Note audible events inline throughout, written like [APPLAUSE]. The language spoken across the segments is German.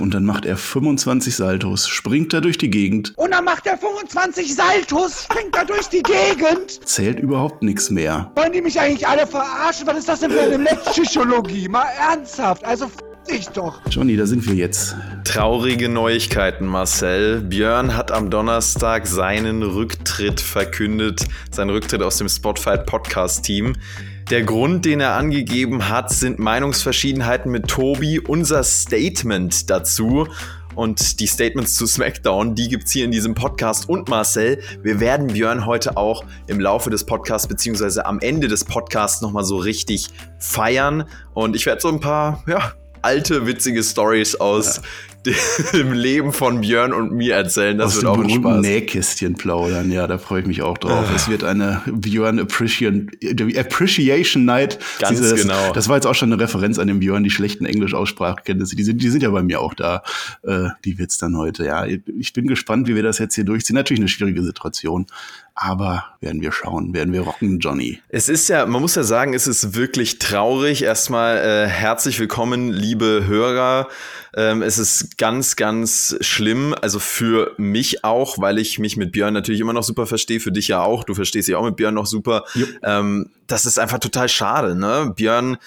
Und dann macht er 25 Saltos, springt da durch die Gegend. Und dann macht er 25 Saltos, springt da durch die Gegend. Zählt überhaupt nichts mehr. Wollen die mich eigentlich alle verarschen? Was ist das denn für eine Netzpsychologie? Mal ernsthaft. Also f dich doch. Johnny, da sind wir jetzt. Traurige Neuigkeiten, Marcel. Björn hat am Donnerstag seinen Rücktritt verkündet, seinen Rücktritt aus dem Spotfight Podcast Team. Der Grund, den er angegeben hat, sind Meinungsverschiedenheiten mit Tobi. Unser Statement dazu und die Statements zu SmackDown, die gibt es hier in diesem Podcast. Und Marcel, wir werden Björn heute auch im Laufe des Podcasts beziehungsweise am Ende des Podcasts nochmal so richtig feiern. Und ich werde so ein paar, ja, alte, witzige Stories aus ja [LAUGHS] dem Leben von Björn und mir erzählen. Das Aus wird auch ein Spaß. Nähkästchen plaudern, ja, da freue ich mich auch drauf. es wird eine Björn Appreciation, Appreciation Night. Ganz Siehste, das, genau. Das war jetzt auch schon eine Referenz an den Björn, die schlechten Englisch-Aussprachkenntnisse. Die sind, die sind ja bei mir auch da. Äh, die wird's dann heute. Ja, ich bin gespannt, wie wir das jetzt hier durchziehen. Natürlich eine schwierige Situation. Aber werden wir schauen, werden wir rocken, Johnny. Es ist ja, man muss ja sagen, es ist wirklich traurig. Erstmal äh, herzlich willkommen, liebe Hörer. Ähm, es ist ganz, ganz schlimm. Also für mich auch, weil ich mich mit Björn natürlich immer noch super verstehe. Für dich ja auch. Du verstehst dich auch mit Björn noch super. Ähm, das ist einfach total schade. Ne? Björn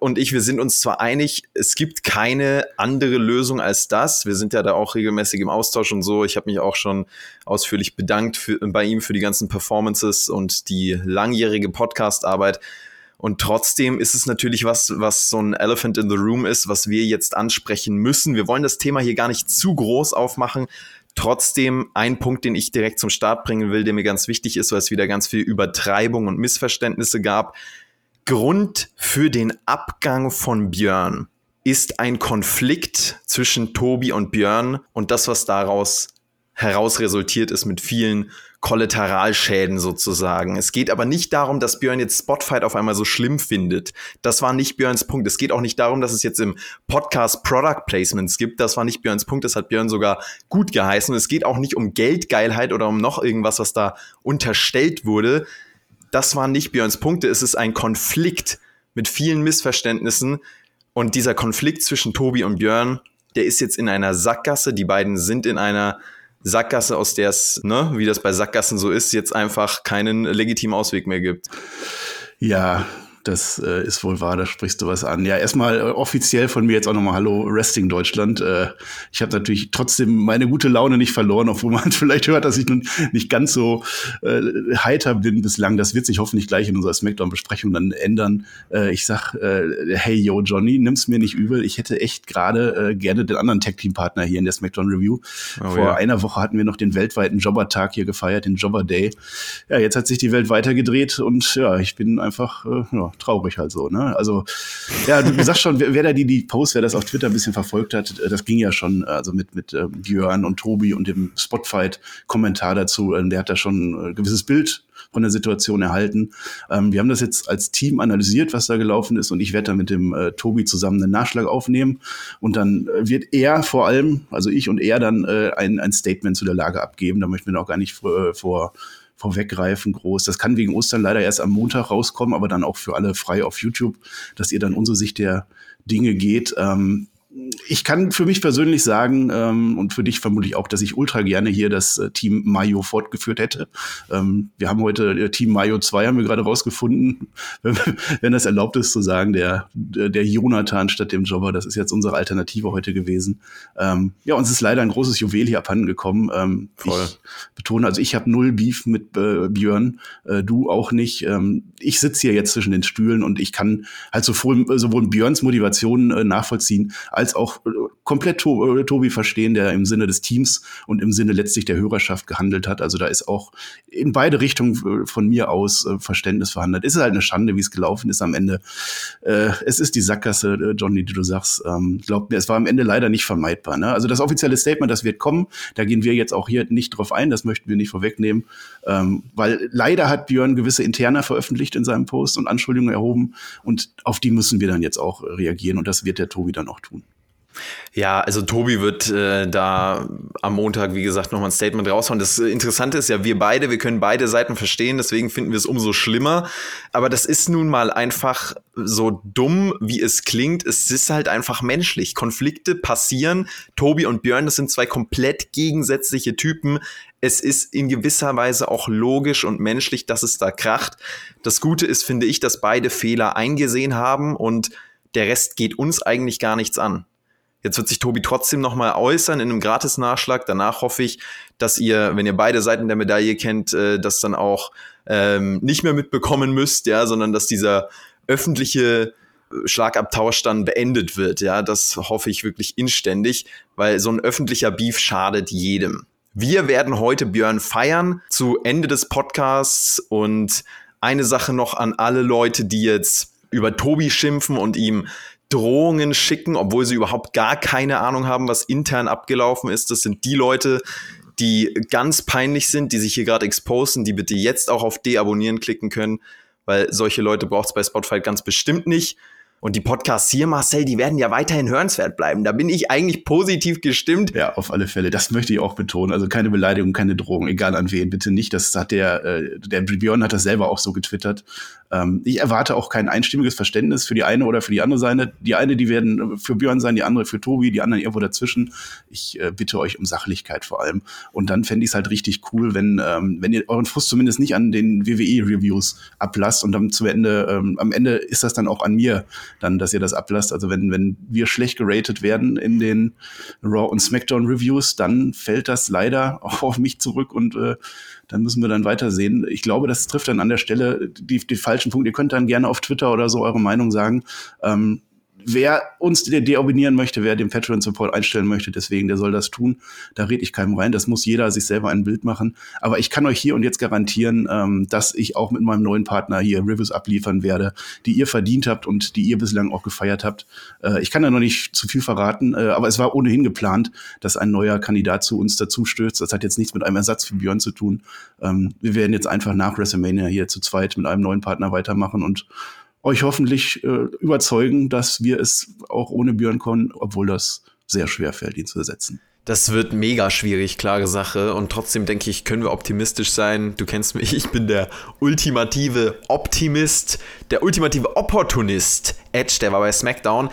und ich, wir sind uns zwar einig, es gibt keine andere Lösung als das. Wir sind ja da auch regelmäßig im Austausch und so. Ich habe mich auch schon ausführlich bedankt für, bei ihm für die ganzen Performances und die langjährige Podcast-Arbeit. Und trotzdem ist es natürlich was, was so ein Elephant in the Room ist, was wir jetzt ansprechen müssen. Wir wollen das Thema hier gar nicht zu groß aufmachen. Trotzdem ein Punkt, den ich direkt zum Start bringen will, der mir ganz wichtig ist, weil es wieder ganz viel Übertreibung und Missverständnisse gab. Grund für den Abgang von Björn ist ein Konflikt zwischen Tobi und Björn und das, was daraus heraus resultiert ist mit vielen Kollateralschäden sozusagen. Es geht aber nicht darum, dass Björn jetzt Spotfight auf einmal so schlimm findet. Das war nicht Björns Punkt. Es geht auch nicht darum, dass es jetzt im Podcast Product Placements gibt. Das war nicht Björns Punkt. Das hat Björn sogar gut geheißen. Es geht auch nicht um Geldgeilheit oder um noch irgendwas, was da unterstellt wurde. Das waren nicht Björns Punkte. Es ist ein Konflikt mit vielen Missverständnissen. Und dieser Konflikt zwischen Tobi und Björn, der ist jetzt in einer Sackgasse. Die beiden sind in einer Sackgasse, aus der es, ne, wie das bei Sackgassen so ist, jetzt einfach keinen legitimen Ausweg mehr gibt. Ja, das äh, ist wohl wahr, da sprichst du was an. Ja, erstmal äh, offiziell von mir jetzt auch nochmal Hallo Wrestling Deutschland. Äh, ich habe natürlich trotzdem meine gute Laune nicht verloren, obwohl man [LAUGHS] vielleicht hört, dass ich nun nicht ganz so äh, heiter bin bislang. Das wird sich hoffentlich gleich in unserer Smackdown-Besprechung dann ändern. Äh, ich sag, äh, hey yo Johnny, nimm's mir nicht übel. Ich hätte echt gerade äh, gerne den anderen Tag-Team-Partner hier in der Smackdown Review. Oh, Vor ja. einer Woche hatten wir noch den weltweiten Jobber-Tag hier gefeiert, den Jobber Day. Ja, jetzt hat sich die Welt weitergedreht und ja, ich bin einfach äh, ja, traurig halt so. Ne? Also, ja, du sagst schon, wer, wer da die, die Post, wer das auf Twitter ein bisschen verfolgt hat, äh, das ging ja schon, also mit, mit äh, Björn und Tobi und dem Spotfight-Kommentar dazu, äh, der hat da schon ein gewisses Bild von der Situation erhalten. Ähm, wir haben das jetzt als Team analysiert, was da gelaufen ist, und ich werde da mit dem äh, Tobi zusammen einen Nachschlag aufnehmen. Und dann äh, wird er vor allem, also ich und er dann äh, ein, ein Statement zu der Lage abgeben. Da möchten wir auch gar nicht vor, vor vorweggreifen groß. Das kann wegen Ostern leider erst am Montag rauskommen, aber dann auch für alle frei auf YouTube, dass ihr dann unsere Sicht der Dinge geht. Ähm, ich kann für mich persönlich sagen ähm, und für dich vermutlich auch, dass ich ultra gerne hier das äh, Team Mayo fortgeführt hätte. Ähm, wir haben heute äh, Team Mayo 2 haben wir gerade rausgefunden, [LAUGHS] wenn, das erlaubt ist zu sagen, der, der Jonathan statt dem Jobber, das ist jetzt unsere Alternative heute gewesen. Ähm, ja, uns ist leider ein großes Juwel hier abhanden gekommen. Ähm, Voll. Ich betone, also ich habe null Beef mit äh, Björn, äh, du auch nicht. Ähm, ich sitze hier jetzt zwischen den Stühlen und ich kann halt sowohl, sowohl Björns Motivation äh, nachvollziehen, als als auch äh, komplett äh, Tobi verstehen, der im Sinne des Teams und im Sinne letztlich der Hörerschaft gehandelt hat. Also da ist auch in beide Richtungen äh, von mir aus Verständnis vorhanden. Es ist halt eine Schande, wie es gelaufen ist am Ende. es ist die Sackgasse, Johnny, die du sagst. Ähm, glaub mir, es war am Ende leider nicht vermeidbar. Ne? Also das offizielle Statement, das wird kommen. Da gehen wir jetzt auch hier nicht drauf ein. Das möchten wir nicht vorwegnehmen. Ähm, weil leider hat Björn gewisse Interna veröffentlicht in seinem Post und Anschuldigungen erhoben. Und auf die müssen wir dann jetzt auch reagieren. Und das wird der Tobi dann auch tun. Ja, also Tobi wird äh, da am Montag, wie gesagt, nochmal ein Statement raushauen. Das Interessante ist ja, wir beide, wir können beide Seiten verstehen, deswegen finden wir es umso schlimmer. Aber das ist nun mal einfach so dumm, wie es klingt. Es ist halt einfach menschlich. Konflikte passieren. Tobi und Björn, das sind zwei komplett gegensätzliche Typen. Es ist in gewisser Weise auch logisch und menschlich, dass es da kracht. Das Gute ist, finde ich, dass beide Fehler eingesehen haben und der Rest geht uns eigentlich gar nichts an. Jetzt wird sich Tobi trotzdem nochmal äußern in einem Gratis-Nachschlag. Danach hoffe ich, dass ihr, wenn ihr beide Seiten der Medaille kennt, äh, das dann auch ähm, nicht mehr mitbekommen müsst, ja, sondern dass dieser öffentliche äh, Schlagabtausch dann beendet wird. Ja, das hoffe ich wirklich inständig, weil so ein öffentlicher Beef schadet jedem. Wir werden heute Björn feiern zu Ende des Podcasts und eine Sache noch an alle Leute, die jetzt über Tobi schimpfen und ihm Drohungen schicken, obwohl sie überhaupt gar keine Ahnung haben, was intern abgelaufen ist. Das sind die Leute, die ganz peinlich sind, die sich hier gerade exposen, die bitte jetzt auch auf Deabonnieren klicken können, weil solche Leute braucht es bei Spotify ganz bestimmt nicht. Und die Podcasts hier, Marcel, die werden ja weiterhin hörenswert bleiben. Da bin ich eigentlich positiv gestimmt. Ja, auf alle Fälle. Das möchte ich auch betonen. Also keine Beleidigung, keine Drohung, egal an wen, bitte nicht. Das hat der, äh, der Björn hat das selber auch so getwittert. Ähm, ich erwarte auch kein einstimmiges Verständnis für die eine oder für die andere Seite. Die eine, die werden für Björn sein, die andere für Tobi, die anderen irgendwo dazwischen. Ich äh, bitte euch um Sachlichkeit vor allem. Und dann fände ich es halt richtig cool, wenn, ähm, wenn ihr euren Frust zumindest nicht an den WWE-Reviews ablasst und dann zu Ende, ähm, am Ende ist das dann auch an mir, dann, dass ihr das ablasst. Also wenn, wenn wir schlecht geratet werden in den Raw und SmackDown Reviews, dann fällt das leider auch [LAUGHS] auf mich zurück und äh, dann müssen wir dann weitersehen. Ich glaube, das trifft dann an der Stelle die, die falschen Punkte. Ihr könnt dann gerne auf Twitter oder so eure Meinung sagen. Ähm, wer uns deabonnieren möchte, wer den Patreon Support einstellen möchte, deswegen, der soll das tun. Da rede ich keinem rein. Das muss jeder sich selber ein Bild machen. Aber ich kann euch hier und jetzt garantieren, ähm, dass ich auch mit meinem neuen Partner hier Reviews abliefern werde, die ihr verdient habt und die ihr bislang auch gefeiert habt. Äh, ich kann da noch nicht zu viel verraten, äh, aber es war ohnehin geplant, dass ein neuer Kandidat zu uns dazu stößt. Das hat jetzt nichts mit einem Ersatz für Björn zu tun. Ähm, wir werden jetzt einfach nach WrestleMania hier zu zweit mit einem neuen Partner weitermachen und euch hoffentlich äh, überzeugen, dass wir es auch ohne Björn können, obwohl das sehr schwer fällt, ihn zu ersetzen. Das wird mega schwierig, klare Sache. Und trotzdem denke ich, können wir optimistisch sein. Du kennst mich, ich bin der ultimative Optimist, der ultimative Opportunist. Edge, der war bei SmackDown.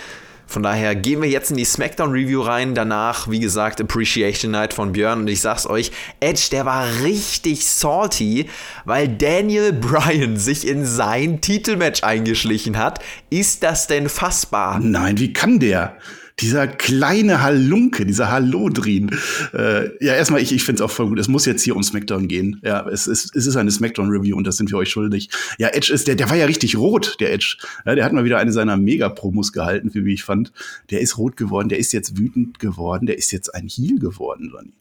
Von daher gehen wir jetzt in die SmackDown-Review rein. Danach, wie gesagt, Appreciation Night von Björn. Und ich sag's euch, Edge, der war richtig salty, weil Daniel [LAUGHS] Bryan sich in sein Titelmatch eingeschlichen hat. Ist das denn fassbar? Nein, wie kann der? Dieser kleine Halunke, dieser Hallodrin. Äh, ja, erstmal, ich, ich finde es auch voll gut. Es muss jetzt hier um SmackDown gehen. Ja, es ist, es ist eine SmackDown-Review und das sind wir euch schuldig. Ja, Edge ist, der, der war ja richtig rot, der Edge. Ja, der hat mal wieder eine seiner Mega-Promos gehalten, wie ich fand. Der ist rot geworden, der ist jetzt wütend geworden, der ist jetzt ein Heel geworden, Sonny.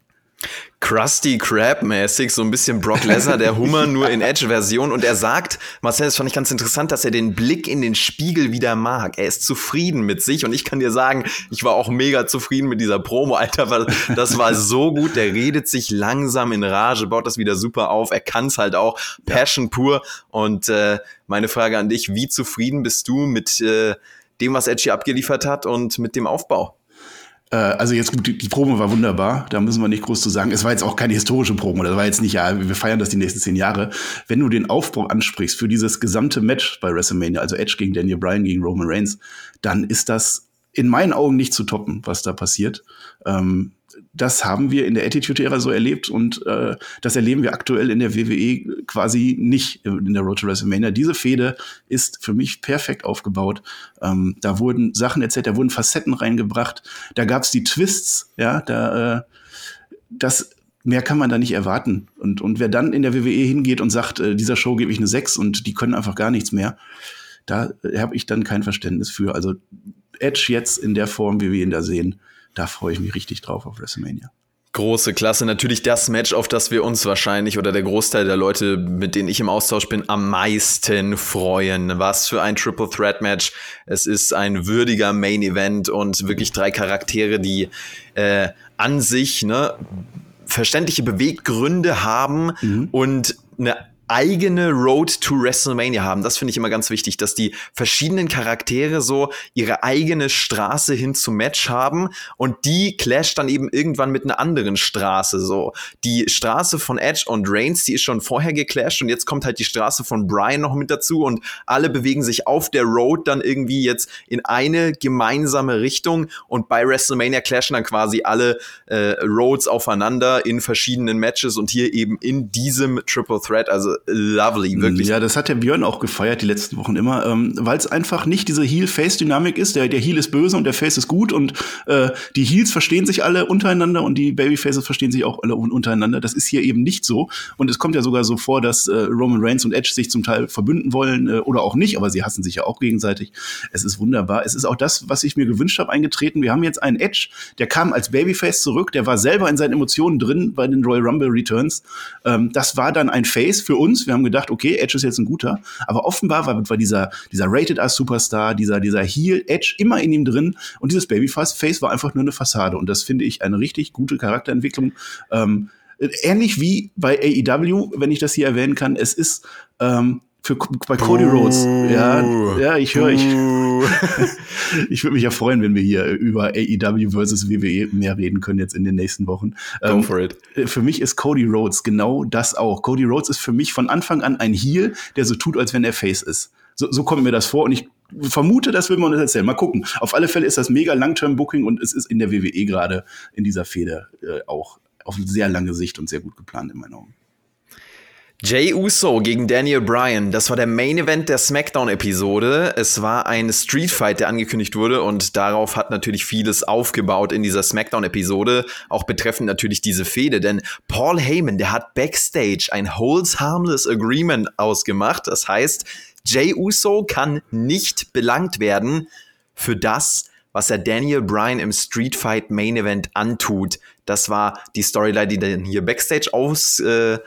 Krusty Krab-mäßig, so ein bisschen Brock Lesnar, der Hummer, nur in Edge-Version. Und er sagt, Marcel, das fand ich ganz interessant, dass er den Blick in den Spiegel wieder mag. Er ist zufrieden mit sich. Und ich kann dir sagen, ich war auch mega zufrieden mit dieser Promo, Alter, weil das war so gut. Der redet sich langsam in Rage, baut das wieder super auf. Er kann es halt auch. Passion pur. Und äh, meine Frage an dich, wie zufrieden bist du mit äh, dem, was Edge hier abgeliefert hat und mit dem Aufbau? Äh, also jetzt gut, die, Promo war wunderbar, da müssen wir nicht groß zu sagen. Es war jetzt auch keine historische Promo, das war jetzt nicht, ja, wir feiern das die nächsten zehn Jahre. Wenn du den Aufbau ansprichst für dieses gesamte Match bei WrestleMania, also Edge gegen Daniel Bryan gegen Roman Reigns, dann ist das in meinen Augen nicht zu toppen, was da passiert. Ähm, das haben wir in der Attitude-Ära so erlebt und äh, das erleben wir aktuell in der WWE quasi nicht in der Road to WrestleMania. Diese Fehde ist für mich perfekt aufgebaut. Ähm, da wurden Sachen erzählt, da wurden Facetten reingebracht, da gab es die Twists, ja, da äh, das mehr kann man da nicht erwarten. Und, und wer dann in der WWE hingeht und sagt, äh, dieser Show gebe ich eine 6 und die können einfach gar nichts mehr, da habe ich dann kein Verständnis für. Also Edge jetzt in der Form, wie wir ihn da sehen, da freue ich mich richtig drauf auf WrestleMania. Große Klasse. Natürlich das Match, auf das wir uns wahrscheinlich oder der Großteil der Leute, mit denen ich im Austausch bin, am meisten freuen. Was für ein Triple Threat Match. Es ist ein würdiger Main Event und wirklich drei Charaktere, die äh, an sich ne, verständliche Beweggründe haben mhm. und eine eigene Road to WrestleMania haben. Das finde ich immer ganz wichtig, dass die verschiedenen Charaktere so ihre eigene Straße hin zum Match haben und die clasht dann eben irgendwann mit einer anderen Straße. So die Straße von Edge und Reigns, die ist schon vorher geclasht und jetzt kommt halt die Straße von Brian noch mit dazu und alle bewegen sich auf der Road dann irgendwie jetzt in eine gemeinsame Richtung und bei WrestleMania clashen dann quasi alle äh, Roads aufeinander in verschiedenen Matches und hier eben in diesem Triple Threat. Also lovely, wirklich. Ja, das hat der Björn auch gefeiert die letzten Wochen immer, ähm, weil es einfach nicht diese Heel-Face-Dynamik ist. Der, der Heel ist böse und der Face ist gut und äh, die Heels verstehen sich alle untereinander und die Babyfaces verstehen sich auch alle untereinander. Das ist hier eben nicht so. Und es kommt ja sogar so vor, dass äh, Roman Reigns und Edge sich zum Teil verbünden wollen äh, oder auch nicht, aber sie hassen sich ja auch gegenseitig. Es ist wunderbar. Es ist auch das, was ich mir gewünscht habe, eingetreten. Wir haben jetzt einen Edge, der kam als Babyface zurück, der war selber in seinen Emotionen drin bei den Royal Rumble Returns. Ähm, das war dann ein Face für uns. Wir haben gedacht, okay, Edge ist jetzt ein guter. Aber offenbar war, war dieser, dieser Rated R Superstar, dieser, dieser Heel Edge immer in ihm drin. Und dieses Babyface war einfach nur eine Fassade. Und das finde ich eine richtig gute Charakterentwicklung. Ähm, ähnlich wie bei AEW, wenn ich das hier erwähnen kann. Es ist ähm, für bei Cody Rhodes. Ja, ja, ich höre, ich, [LAUGHS] ich würde mich ja freuen, wenn wir hier über AEW versus WWE mehr reden können jetzt in den nächsten Wochen. Go ähm, for it. Für mich ist Cody Rhodes genau das auch. Cody Rhodes ist für mich von Anfang an ein Heel, der so tut, als wenn er Face ist. So, so kommt mir das vor und ich vermute, das will man uns erzählen. Mal gucken. Auf alle Fälle ist das mega Long-Term-Booking und es ist in der WWE gerade in dieser Fehde äh, auch auf sehr lange Sicht und sehr gut geplant in meinen Augen. Jay Uso gegen Daniel Bryan, das war der Main Event der SmackDown-Episode. Es war ein Street Fight, der angekündigt wurde und darauf hat natürlich vieles aufgebaut in dieser SmackDown-Episode, auch betreffend natürlich diese Fehde, denn Paul Heyman, der hat backstage ein Holds Harmless Agreement ausgemacht. Das heißt, Jay Uso kann nicht belangt werden für das, was er Daniel Bryan im Street Fight Main Event antut. Das war die Storyline, die dann hier backstage aus äh,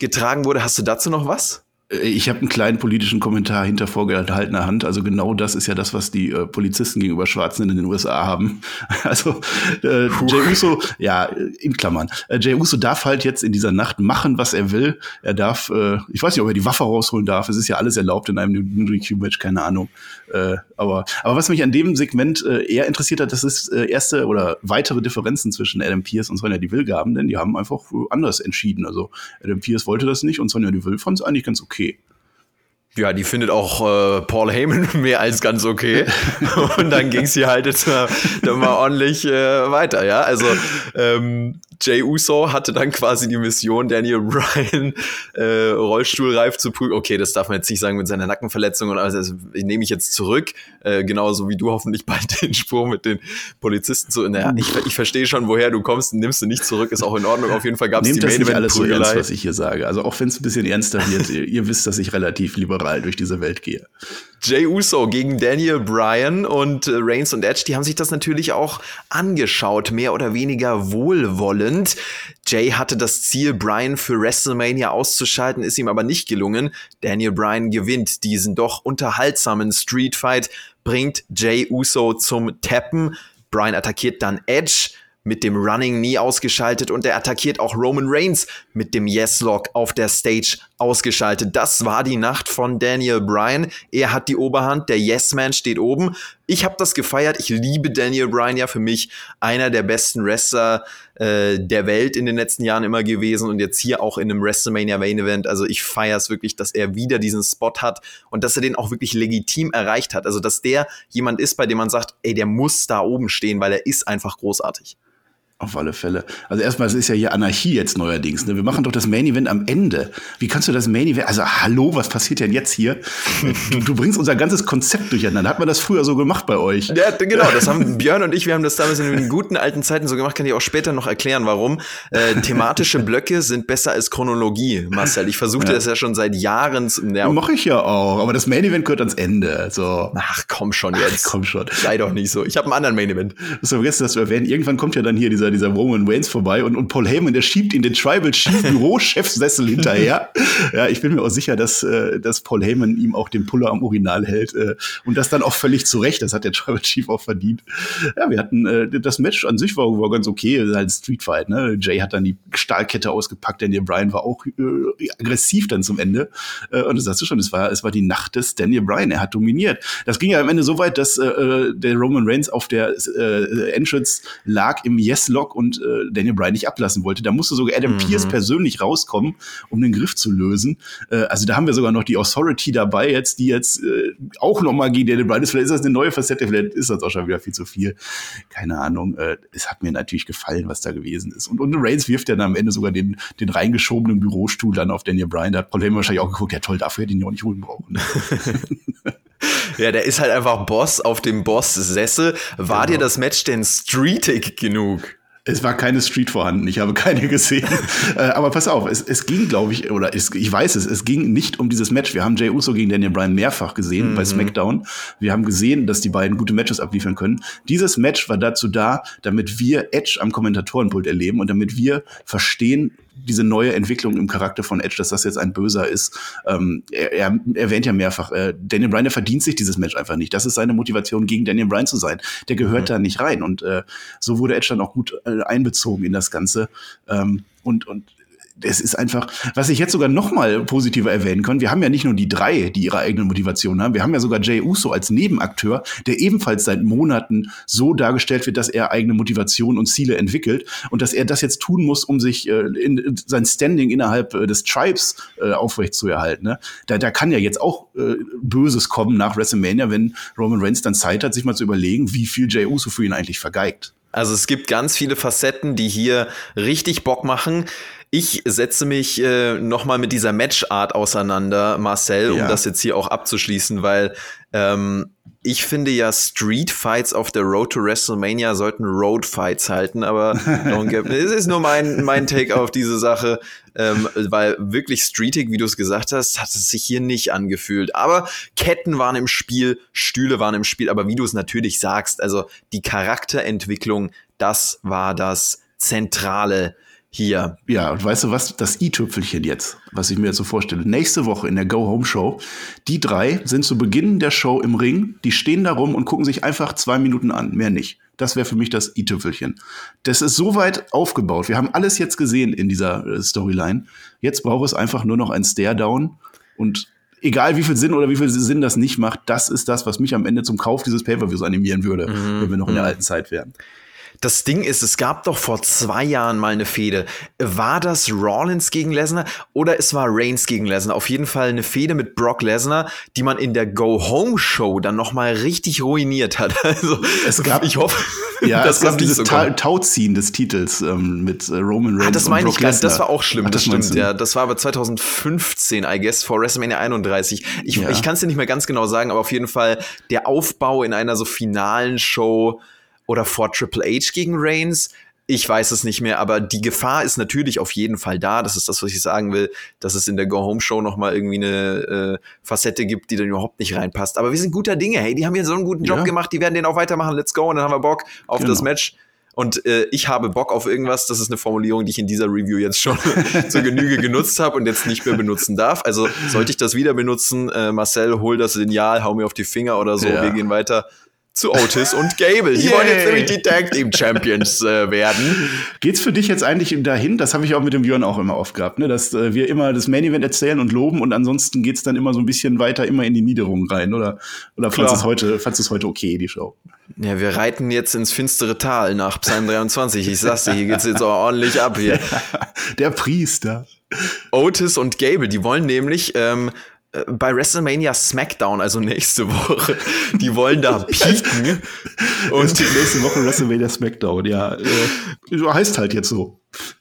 getragen wurde. Hast du dazu noch was? Äh, ich habe einen kleinen politischen Kommentar hinter vorgehaltener Hand. Also genau das ist ja das, was die äh, Polizisten gegenüber Schwarzen in den USA haben. [LAUGHS] Also äh, Jay Uso, ja, in Klammern. Äh, Jay Uso darf halt jetzt in dieser Nacht machen, was er will. Er darf, äh, ich weiß nicht, ob er die Waffe rausholen darf. Es ist ja alles erlaubt in einem Nudity-Match, keine Ahnung. Äh, aber, aber was mich an dem Segment äh, eher interessiert hat, das ist äh, erste oder weitere Differenzen zwischen Adam Pierce und Sonja Deville gaben, denn die haben einfach anders entschieden. Also Adam Pierce wollte das nicht und Sonja Deville fand es eigentlich ganz okay. Ja, die findet auch äh, Paul Heyman [LAUGHS] mehr als ganz okay. [LAUGHS] Und dann ging sie halt jetzt mal, dann mal ordentlich äh, weiter, ja. Also ähm, Jay Uso hatte dann quasi die Mission, Daniel [LAUGHS] Bryan äh, rollstuhlreif zu prüfen. Okay, das darf man jetzt nicht sagen mit seiner Nackenverletzung und alles. Also, ich nehme ich jetzt zurück, äh, genauso wie du hoffentlich bald [LAUGHS] den Spruch mit den Polizisten zu. Naja, ich, ich verstehe schon, woher du kommst, nimmst du nicht zurück, ist auch in Ordnung. Auf jeden Fall gab es die Main Event alles so ernst, was ich hier sage. Also auch wenn es ein bisschen ernster wird, [LAUGHS] ihr, ihr wisst, dass ich relativ liberal durch diese Welt gehe. Jay Uso gegen Daniel Bryan und äh, Reigns und Edge, die haben sich das natürlich auch angeschaut, mehr oder weniger wohlwollend. Jay hatte das Ziel, Bryan für WrestleMania auszuschalten, ist ihm aber nicht gelungen. Daniel Bryan gewinnt diesen doch unterhaltsamen Street Fight, bringt Jay Uso zum Tappen. Bryan attackiert dann Edge mit dem Running Knee ausgeschaltet und er attackiert auch Roman Reigns mit dem Yes Lock auf der Stage ausgeschaltet. Das war die Nacht von Daniel Bryan. Er hat die Oberhand, der Yes Man steht oben. Ich habe das gefeiert. Ich liebe Daniel Bryan ja für mich einer der besten Wrestler äh, der Welt in den letzten Jahren immer gewesen und jetzt hier auch in einem WrestleMania Main Event. Also ich feiere es wirklich, dass er wieder diesen Spot hat und dass er den auch wirklich legitim erreicht hat. Also dass der jemand ist, bei dem man sagt, ey, der muss da oben stehen, weil er ist einfach großartig. Auf alle Fälle. Also erstmal, es ist ja hier Anarchie jetzt neuerdings. Ne? Wir machen doch das Main Event am Ende. Wie kannst du das Main Event? Also hallo, was passiert denn jetzt hier? Du, du bringst unser ganzes Konzept durcheinander. Hat man das früher so gemacht bei euch? Ja, genau. Das haben Björn und ich. Wir haben das damals in den guten alten Zeiten so gemacht. Kann ich auch später noch erklären, warum. Äh, thematische Blöcke sind besser als Chronologie, Marcel. Ich versuchte ja. das ja schon seit Jahren. Ja, Mache ich ja auch. Aber das Main Event gehört ans Ende. So. Ach, komm schon jetzt. Ach, komm schon. Sei doch nicht so. Ich habe einen anderen Main Event. Du hast vergessen, dass du erwähnen. Irgendwann kommt ja dann hier dieser dieser Roman Reigns vorbei und, und Paul Heyman, der schiebt ihn den Tribal Chief Bürochefsessel [LAUGHS] hinterher. Ja, ich bin mir auch sicher, dass, äh, dass Paul Heyman ihm auch den Puller am Urinal hält äh, und das dann auch völlig zurecht. Das hat der Tribal Chief auch verdient. Ja, wir hatten äh, das Match an sich war, war ganz okay, halt Street Fight. Ne? Jay hat dann die Stahlkette ausgepackt, Daniel Bryan war auch äh, aggressiv dann zum Ende. Und das sagst du schon, es war, es war die Nacht des Daniel Bryan. Er hat dominiert. Das ging ja am Ende so weit, dass äh der Roman Reigns auf der äh, Entrance lag im Yes-Lock und äh, Daniel Bryan nicht ablassen wollte. Da musste sogar Adam mhm. Pierce persönlich rauskommen, um den Griff zu lösen. Äh, also da haben wir sogar noch die Authority dabei jetzt, die jetzt äh, auch noch mal gegen Daniel Bryan ist. Vielleicht ist das eine neue Facette, vielleicht ist das auch schon wieder viel zu viel. Keine Ahnung. Äh, es hat mir natürlich gefallen, was da gewesen ist. Und, und Reigns wirft ja dann am Ende sogar den, den reingeschobenen Bürostuhl dann auf Daniel Bryan. Da hat Paul Heyman wahrscheinlich auch geguckt, ja toll, dafür hätte ich ihn auch nicht holen brauchen. [LAUGHS] Ja, der ist halt einfach Boss auf dem Boss-Sessel. War genau. dir das Match denn streetig genug? Es war keine Street vorhanden, ich habe keine [LAUGHS] gesehen. äh, aber pass auf, es, es ging, glaube ich, oder es, ich weiß es, es ging nicht um dieses Match. Wir haben Jay Uso gegen Daniel Bryan mehrfach gesehen mhm. bei SmackDown. Wir haben gesehen, dass die beiden gute Matches abliefern können. Dieses Match war dazu da, damit wir Edge am Kommentatorenpult erleben und damit wir verstehen, diese neue Entwicklung im Charakter von Edge, dass das jetzt ein Böser ist. Ähm, er, er erwähnt ja mehrfach, äh, Daniel Bryan, der verdient sich dieses Match einfach nicht. Das ist seine Motivation, gegen Daniel Bryan zu sein. Der gehört mhm. da nicht rein. Und äh, so wurde Edge dann auch gut äh, einbezogen in das Ganze. Ähm, und, und es ist einfach, was ich jetzt sogar noch mal positiver erwähnen kann, wir haben ja nicht nur die drei, die ihre eigene Motivation haben, wir haben ja sogar Jay Uso als Nebenakteur, der ebenfalls seit Monaten so dargestellt wird, dass er eigene Motivation und Ziele entwickelt und dass er das jetzt tun muss, um sich äh, in, in sein Standing innerhalb äh, des Tribes äh, aufrechtzuerhalten. Ne? Da, da kann ja jetzt auch äh, Böses kommen nach WrestleMania, wenn Roman Reigns dann Zeit hat, sich mal zu überlegen, wie viel Jay Uso für ihn eigentlich vergeigt. Also es gibt ganz viele Facetten, die hier richtig Bock machen. Ich setze mich äh, nochmal mit dieser Matchart auseinander, Marcel, um ja. das jetzt hier auch abzuschließen, weil ähm, ich finde ja Street Fights auf der Road to WrestleMania sollten Road Fights halten, aber [LAUGHS] es ist nur mein, mein Take auf diese Sache, ähm, weil wirklich streetig, wie du es gesagt hast, hat es sich hier nicht angefühlt. Aber Ketten waren im Spiel, Stühle waren im Spiel, aber wie du es natürlich sagst, also die Charakterentwicklung, das war das Zentrale hier. Ja, und weißt du was? Das i-Tüpfelchen jetzt, was ich mir jetzt so vorstelle. Nächste Woche in der Go-Home-Show, die drei sind zu Beginn der Show im Ring, die stehen da rum und gucken sich einfach zwei Minuten an, mehr nicht. Das wäre für mich das i-Tüpfelchen. Das ist so weit aufgebaut. Wir haben alles jetzt gesehen in dieser äh, Storyline. Jetzt braucht es einfach nur noch ein Stare-Down und egal wie viel Sinn oder wie viel Sinn das nicht macht, das ist das, was mich am Ende zum Kauf dieses Pay-Per-Views animieren würde, mhm. wenn wir noch in der mhm. alten Zeit wären. Das Ding ist, es gab doch vor zwei Jahren mal eine Fehde. War das Rollins gegen Lesnar oder es war Reigns gegen Lesnar? Auf jeden Fall eine Fehde mit Brock Lesnar, die man in der Go-Home-Show dann noch mal richtig ruiniert hat. [LAUGHS] Also es gab, ich hoffe, ja, das es gab dieses Ta Tauziehen des Titels ähm, mit äh, Roman Reigns. Ah, das meine ich gar Das war auch schlimm. Ach, das, das stimmt. Ja, das war aber 2015, I guess, vor WrestleMania 31. Ich, ja. ich kann es dir nicht mehr ganz genau sagen, aber auf jeden Fall der Aufbau in einer so finalen Show oder vor Triple H gegen Reigns. Ich weiß es nicht mehr, aber die Gefahr ist natürlich auf jeden Fall da. Das ist das, was ich sagen will, dass es in der Go-Home-Show noch mal irgendwie eine äh, Facette gibt, die dann überhaupt nicht reinpasst. Aber wir sind guter Dinge. Hey, die haben hier so einen guten Job ja. gemacht. Die werden den auch weitermachen. Let's go. Und dann haben wir Bock auf genau. das Match. Und äh, ich habe Bock auf irgendwas. Das ist eine Formulierung, die ich in dieser Review jetzt schon [LAUGHS] zur Genüge genutzt habe und jetzt nicht mehr benutzen darf. Also sollte ich das wieder benutzen, äh, Marcel, hol das Lineal, hau mir auf die Finger oder so. Ja. Wir gehen weiter zu Otis und Gable. Die wollen jetzt nämlich die Tag Team Champions äh, werden. Geht's für dich jetzt eigentlich dahin? Das habe ich auch mit dem Björn auch immer oft gehabt, ne? dass äh, wir immer das Main Event erzählen und loben und ansonsten geht's dann immer so ein bisschen weiter immer in die Niederung rein, oder? Oder fandest du es heute, fandst es heute okay, die Show? Ja, wir reiten jetzt ins finstere Tal nach Psalm 23. Ich sag's dir, hier geht's jetzt auch ordentlich ab hier. [LAUGHS] Der Priester. Otis und Gable, die wollen nämlich ähm, äh, bei WrestleMania SmackDown, also nächste Woche, die wollen da [LAUGHS] pieken. und die [LAUGHS] nächste Woche WrestleMania SmackDown, ja. Äh, heißt halt jetzt so.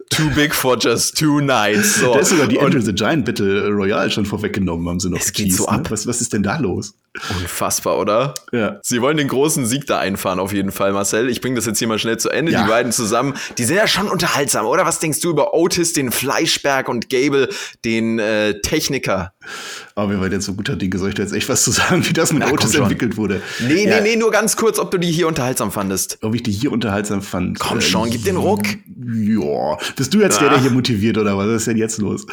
Too big for just two nights. So. Da ist sogar die Andrew the Giant Battle Royale schon vorweggenommen, haben sie noch Es geht so ne? ab. Was, was ist denn da los? Unfassbar, oder? Ja. Sie wollen den großen Sieg da einfahren, auf jeden Fall, Marcel. Ich bringe das jetzt hier mal schnell zu Ende. Ja. Die beiden zusammen, die sind ja schon unterhaltsam, oder? Was denkst du über Otis, den Fleischberg und Gable, den äh, Techniker? Aber wir waren jetzt so guter Dinge. Soll ich da jetzt echt was zu sagen, wie das mit Na, Otis entwickelt wurde? Nee, ja, nee, nee, nur ganz kurz, ob du die hier unterhaltsam fandest. Ob ich die hier unterhaltsam fand. Komm schon, gib den Ruck. Ja. Bist du jetzt der, der hier motiviert oder was ist denn jetzt los?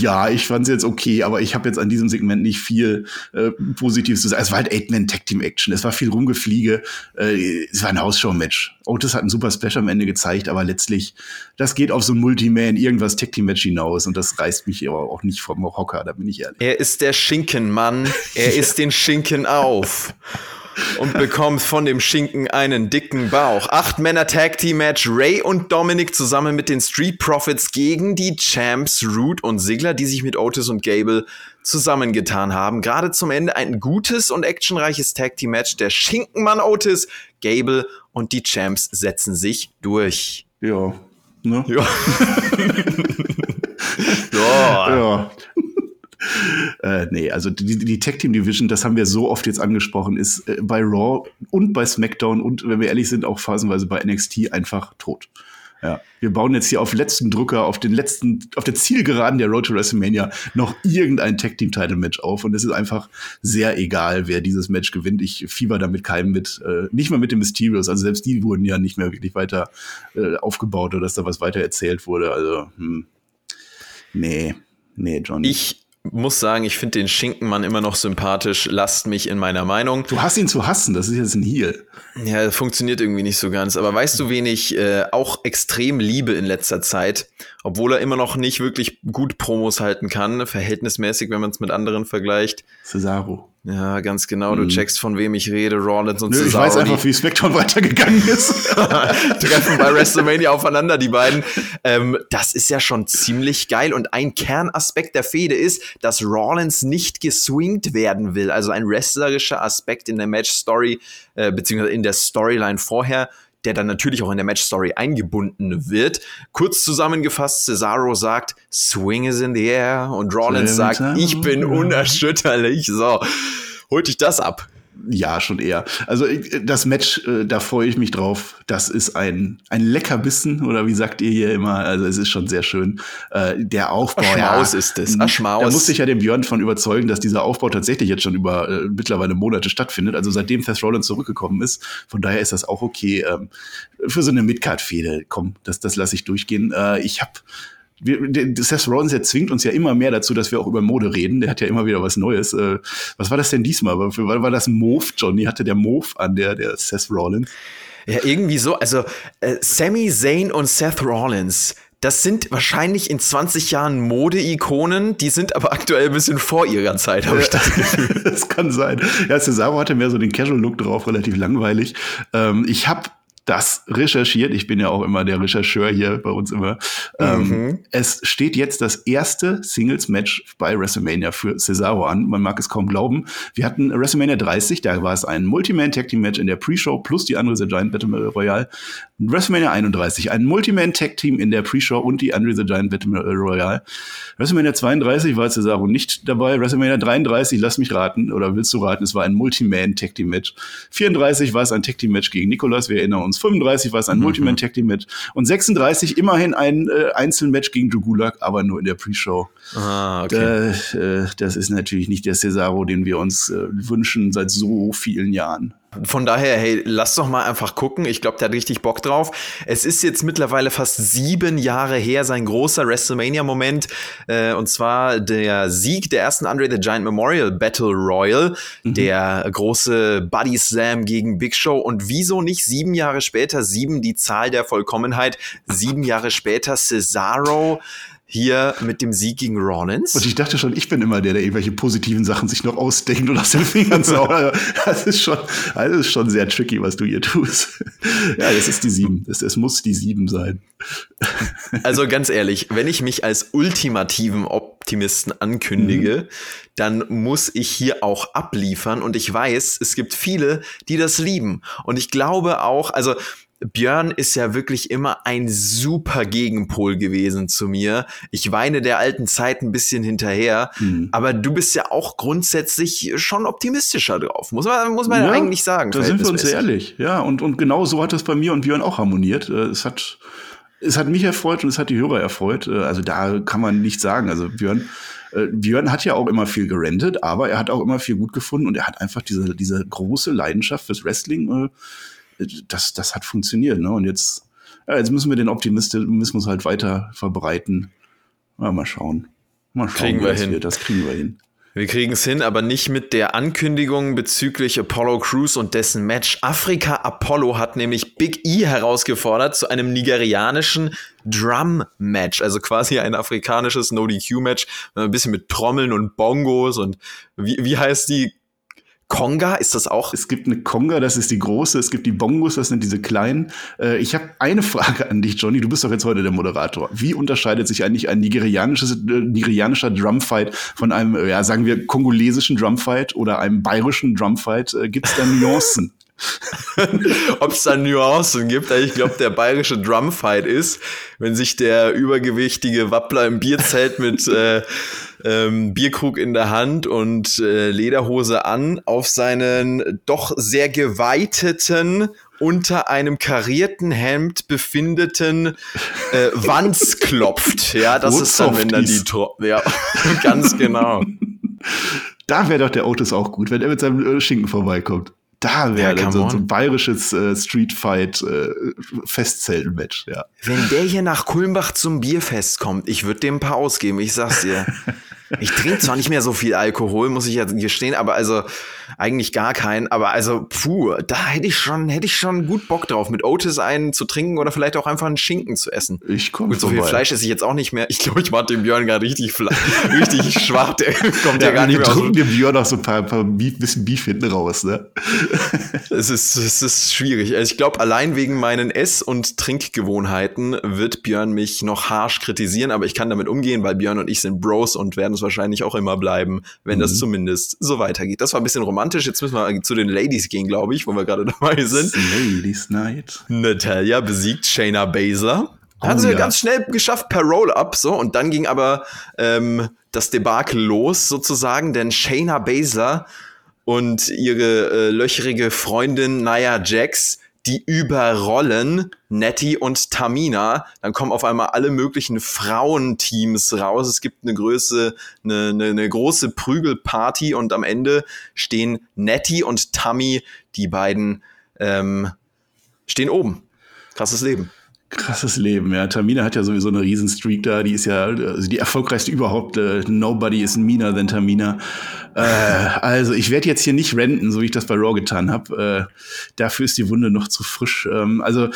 Ja, ich fand es jetzt okay, aber ich habe jetzt an diesem Segment nicht viel äh, Positives zu sagen. Es war halt Eight-Man-Tag-Team-Action. Es war viel Rumgefliege. Äh, es war ein Hausshow-Match. Otis hat einen super Splash am Ende gezeigt, aber letztlich, das geht auf so ein Multiman, irgendwas Tag-Team-Match hinaus und das reißt mich aber auch nicht vom Hocker, da bin ich ehrlich. Er ist der Schinkenmann. Er [LAUGHS] isst den Schinken auf. Und bekommt von dem Schinken einen dicken Bauch. Acht Männer Tag Team Match. Ray und Dominic zusammen mit den Street Profits gegen die Champs Root und Sigler, die sich mit Otis und Gable zusammengetan haben. Gerade zum Ende ein gutes und actionreiches Tag Team Match. Der Schinkenmann Otis, Gable und die Champs setzen sich durch. Ja. Ne? Ja. [LAUGHS] ja. Ja. [LAUGHS] äh, nee, also die, die Tag Team Division, das haben wir so oft jetzt angesprochen, ist äh, bei Raw und bei SmackDown und wenn wir ehrlich sind, auch phasenweise bei NXT einfach tot. Ja, wir bauen jetzt hier auf letzten Drücker, auf den letzten, auf der Zielgeraden der Road to WrestleMania noch irgendein Tag Team Title Match auf und es ist einfach sehr egal, wer dieses Match gewinnt. Ich fieber damit keinem mit, äh, nicht mal mit den Mysterios, also selbst die wurden ja nicht mehr wirklich weiter äh, aufgebaut oder dass da was weiter erzählt wurde. Also, hm. nee, nee, Johnny. Ich muss sagen, ich finde den Schinkenmann immer noch sympathisch. Lasst mich in meiner Meinung. Du hast ihn zu hassen, das ist jetzt ein Heel. Ja, funktioniert irgendwie nicht so ganz. Aber weißt du, wen ich äh, auch extrem liebe in letzter Zeit? Obwohl er immer noch nicht wirklich gut Promos halten kann, verhältnismäßig, wenn man es mit anderen vergleicht. Cesaro. Ja, ganz genau. Du checkst, von wem ich rede. Rollins und Nö, ich Cesaro. weiß einfach, wie SmackDown [LAUGHS] weitergegangen ist. [LAUGHS] treffen bei WrestleMania aufeinander, die beiden. Ähm, das ist ja schon ziemlich geil. Und ein Kernaspekt der Fehde ist, dass Rollins nicht geswingt werden will. Also ein wrestlerischer Aspekt in der Match-Story, äh, beziehungsweise in der Storyline vorher, der dann natürlich auch in der Match-Story eingebunden wird. Kurz zusammengefasst, Cesaro sagt, Swing is in the air. Und Rollins sagt, ich bin unerschütterlich. So, holt dich das ab. Ja, schon eher. Also das Match, äh, da freue ich mich drauf. Das ist ein, ein Leckerbissen, oder wie sagt ihr hier immer? Also es ist schon sehr schön. Äh, der Aufbau. Aschmaus ist es, Aschmaus. Da musste ich ja den Björn von überzeugen, dass dieser Aufbau tatsächlich jetzt schon über äh, mittlerweile Monate stattfindet. Also seitdem Seth Rollins zurückgekommen ist. Von daher ist das auch okay. Ähm, für so eine Midcard-Fehde, komm, das, das lasse ich durchgehen. Äh, ich habe wir, Seth Rollins, der zwingt uns ja immer mehr dazu, dass wir auch über Mode reden. Der hat ja immer wieder was Neues. Äh, was war das denn diesmal? War, war, war das Move, Johnny? Hatte der Move an, der, der Seth Rollins? Ja, irgendwie so. Also, äh, Sami Zayn und Seth Rollins, das sind wahrscheinlich in 20 Jahren Mode-Ikonen, die sind aber aktuell ein bisschen vor ihrer Zeit, habe ich das Gefühl. [LAUGHS] das kann sein. Ja, Cesaro hatte mehr so den Casual-Look drauf, relativ langweilig. Ähm, ich habe das recherchiert. Ich bin ja auch immer der Rechercheur hier bei uns immer. Ähm, es steht jetzt das erste Singles-Match bei WrestleMania für Cesaro an. Man mag es kaum glauben. Wir hatten WrestleMania 30, da war es ein Multiman-Tag-Team-Match in der Pre-Show plus die andere The Giant Battle Royale. WrestleMania 31, ein Multiman-Tag-Team in der Pre-Show und die Andre the Giant Battle Royale. WrestleMania 32 war Cesaro nicht dabei. WrestleMania 33, lass mich raten, oder willst du raten, es war ein Multiman-Tag-Team-Match. 34 war es ein Tag-Team-Match gegen Nikolas, wir erinnern uns. 35 war es ein Multiman-Tag-Team-Match. Und 36 immerhin ein äh, Einzelmatch gegen Drew Gulak, aber nur in der Pre-Show. Ah, okay. Äh, äh, das ist natürlich nicht der Cesaro, den wir uns äh, wünschen seit so vielen Jahren. Von daher, hey, lass doch mal einfach gucken. Ich glaube, der hat richtig Bock drauf. Es ist jetzt mittlerweile fast sieben Jahre her, sein großer WrestleMania-Moment. Äh, und zwar der Sieg der ersten Andre the Giant Memorial Battle Royal. Der große Buddy Slam gegen Big Show. Und wieso nicht sieben Jahre später, sieben die Zahl der Vollkommenheit, sieben Jahre später Cesaro hier mit dem Sieg gegen Rollins. Und ich dachte schon, ich bin immer der, der irgendwelche positiven Sachen sich noch ausdenkt und aus den Fingern zaubert. Also, Das ist schon, das ist schon sehr tricky, was du hier tust. Ja, das ist die sieben. Es, es muss die sieben sein. Also ganz ehrlich, wenn ich mich als ultimativen Optimisten ankündige, dann muss ich hier auch abliefern. Und ich weiß, es gibt viele, die das lieben. Und ich glaube auch, also Björn ist ja wirklich immer ein super Gegenpol gewesen zu mir. Ich weine der alten Zeit ein bisschen hinterher, mhm. aber du bist ja auch grundsätzlich schon optimistischer drauf, muss man, muss man ja, eigentlich sagen. Da sind wir uns ehrlich, ja. Und, und genau so hat das bei mir und Björn auch harmoniert. Äh, es hat, es hat mich erfreut und es hat die Hörer erfreut. Äh, also da kann man nichts sagen. Also Björn, äh, Björn hat ja auch immer viel gerentet, aber er hat auch immer viel gut gefunden und er hat einfach diese, diese große Leidenschaft fürs Wrestling das, das hat funktioniert. Ne? Und jetzt, ja, jetzt müssen wir den Optimismus halt weiter verbreiten. Ja, mal schauen. Mal schauen, kriegen wir hin. Wird. Das kriegen wir hin. Wir kriegen es hin, aber nicht mit der Ankündigung bezüglich Apollo Crews und dessen Match. Afrika Apollo hat nämlich Big E herausgefordert zu einem nigerianischen Drum-Match, also quasi ein afrikanisches No-DQ-Match, ein bisschen mit Trommeln und Bongos und wie, wie heißt die Conga, ist das auch? Es gibt eine Conga, das ist die große. Es gibt die Bongos, das sind diese kleinen. Äh, ich habe eine Frage an dich, Johnny. Du bist doch jetzt heute der Moderator. Wie unterscheidet sich eigentlich ein nigerianisches, äh, nigerianischer Drumfight von einem, äh, ja, sagen wir, kongolesischen Drumfight oder einem bayerischen Drumfight? Äh, gibt es da Nuancen? [LAUGHS] [LAUGHS] Ob es da Nuancen gibt, ich glaube, der bayerische Drumfight ist, wenn sich der übergewichtige Wappler im Bierzelt mit äh, ähm, Bierkrug in der Hand und äh, Lederhose an auf seinen doch sehr geweiteten unter einem karierten Hemd befindeten äh, Wanz [LAUGHS] klopft. Ja, das Wo ist dann, wenn dann die Tro Ja, [LAUGHS] ganz genau. [LAUGHS] Da wäre doch der Otis auch gut, wenn er mit seinem äh, Schinken vorbeikommt. Da wäre ja, so, so, ein bayerisches äh, Streetfight äh, Festzelten-Match, ja. Wenn der hier nach Kulmbach zum Bierfest kommt, ich würde dem ein paar ausgeben, ich sag's dir. [LAUGHS] Ich trinke zwar nicht mehr so viel Alkohol, muss ich ja gestehen, aber also eigentlich gar keinen. Aber also, puh, da hätte ich schon, hätte ich schon gut Bock drauf, mit Otis einen zu trinken oder vielleicht auch einfach einen Schinken zu essen. Ich komme so viel Fleisch esse ich jetzt auch nicht mehr. Ich glaube, ich mache dem Björn gerade richtig, [LAUGHS] richtig schwach. Der [LAUGHS] kommt ja, ja gar nicht mehr. Wir drücken dem Björn auch so ein paar, paar Beef, bisschen Beef hinten raus, ne? [LAUGHS] es ist, es ist schwierig. Also ich glaube, allein wegen meinen Ess- und Trinkgewohnheiten wird Björn mich noch harsch kritisieren, aber ich kann damit umgehen, weil Björn und ich sind Bros und werden es wahrscheinlich auch immer bleiben, wenn mhm. das zumindest so weitergeht. Das war ein bisschen romantisch. Jetzt müssen wir zu den Ladies gehen, glaube ich, wo wir gerade [LAUGHS] dabei sind. Ladies Night. Natalia besiegt Shayna Baszler. Oh, Hat sie ja. ganz schnell geschafft per Roll-Up, so. Und dann ging aber ähm, das Debakel los, sozusagen, denn Shayna Baszler und ihre äh, löcherige Freundin Nia Jax die überrollen Nettie und Tamina. Dann kommen auf einmal alle möglichen Frauenteams raus. Es gibt eine Größe, eine, eine, eine große Prügelparty und am Ende stehen Nettie und Tammy, die beiden ähm, stehen oben. Krasses Leben. Krasses Leben, ja. Tamina hat ja sowieso eine Riesenstreak da. Die ist ja also die erfolgreichste überhaupt. Äh, nobody is meaner than Tamina. Äh, also ich werde jetzt hier nicht renten, so wie ich das bei Raw getan habe. Äh, dafür ist die Wunde noch zu frisch. Ähm, also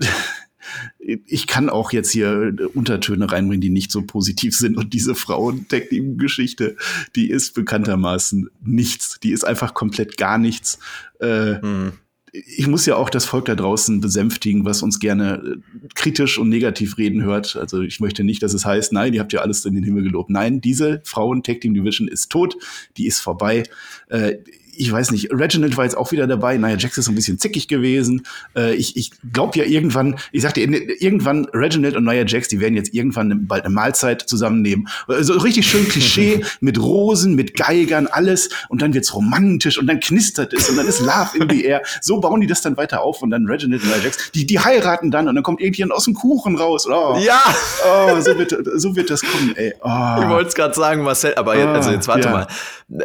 [LAUGHS] ich kann auch jetzt hier Untertöne reinbringen, die nicht so positiv sind. Und diese Frauen-Tech-Geschichte, die ist bekanntermaßen nichts. Die ist einfach komplett gar nichts. Äh, mhm ich muss ja auch das Volk da draußen besänftigen, was uns gerne äh, kritisch und negativ reden hört. Also ich möchte nicht, dass es heißt, nein, ihr habt ja alles in den Himmel gelobt. Nein, diese Frauen Tag Team Division ist tot, die ist vorbei. Äh, ich weiß nicht, Reginald war jetzt auch wieder dabei. Naja, Jax ist so ein bisschen zickig gewesen. Äh, ich ich glaube ja irgendwann, ich sagte, irgendwann Reginald und Nia Jax, die werden jetzt irgendwann bald eine Mahlzeit zusammennehmen. So also richtig schön Klischee [LAUGHS] mit Rosen, mit Geigern, alles. Und dann wird's romantisch und dann knistert es und dann ist Love in the Air. So bauen die das dann weiter auf und dann Reginald und Nia Jax, die, die heiraten dann und dann kommt irgendjemand aus dem Kuchen raus. Oh, ja! Oh, so wird, so wird das kommen, ey. Oh. Ich wollte es gerade sagen, Marcel, aber jetzt, also jetzt warte ja. mal.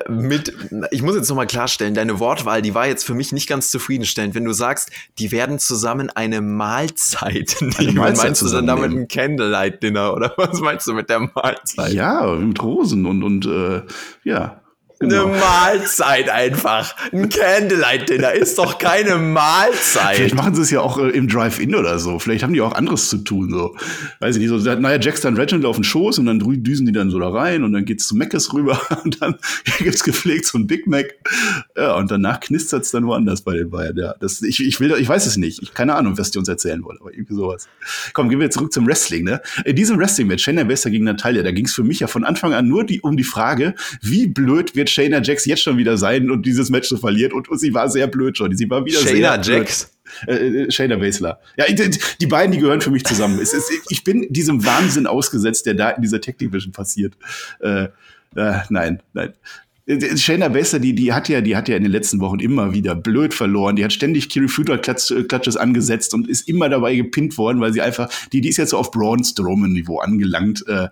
Mit, ich muss jetzt noch mal klar klarstellen, deine Wortwahl, die war jetzt für mich nicht ganz zufriedenstellend. Wenn du sagst, die werden zusammen eine Mahlzeit [LAUGHS] nehmen, Mahlzeit meinst du dann damit ein Candlelight-Dinner oder [LAUGHS] was meinst du mit der Mahlzeit? Ja, mit Rosen und, und äh, ja, Genau. Eine Mahlzeit einfach. Ein Candlelight-Dinner ist doch keine Mahlzeit. Vielleicht machen sie es ja auch äh, im Drive-In oder so. Vielleicht haben die auch anderes zu tun. So. Weiß ich nicht. So, naja, Jack's dann Reginald auf den Schoß und dann düsen die dann so da rein und dann geht's zu Meckes rüber [LAUGHS] und dann gibt's gepflegt so ein Big Mac. Ja, und danach knistert's dann woanders bei den Bayern. Ja, das, ich, ich, will, ich weiß es nicht. Ich keine Ahnung, was die uns erzählen wollen, aber irgendwie sowas. Komm, gehen wir zurück zum Wrestling. Ne? In diesem Wrestling-Match, Shayna Baszler gegen Natalia, da ging's für mich ja von Anfang an nur die, um die Frage, wie blöd wird wird Shayna Jax jetzt schon wieder sein und dieses Match so verliert. Und, und sie war sehr blöd schon. Sie war wieder Shayna sehr Jax? Blöd. Äh, äh, Shayna Baszler. Ja, die, die, beiden, die gehören für mich zusammen. Es ist, ich bin diesem Wahnsinn ausgesetzt, der da in dieser Tech Division passiert. Äh, äh, nein, nein. Shayna Baszler, die, die hat ja, die hat ja in den letzten Wochen immer wieder blöd verloren. Die hat ständig Kiri Future Klatsches angesetzt und ist immer dabei gepinnt worden, weil sie einfach, die, die ist jetzt so auf Braun Strowman Niveau angelangt. Äh,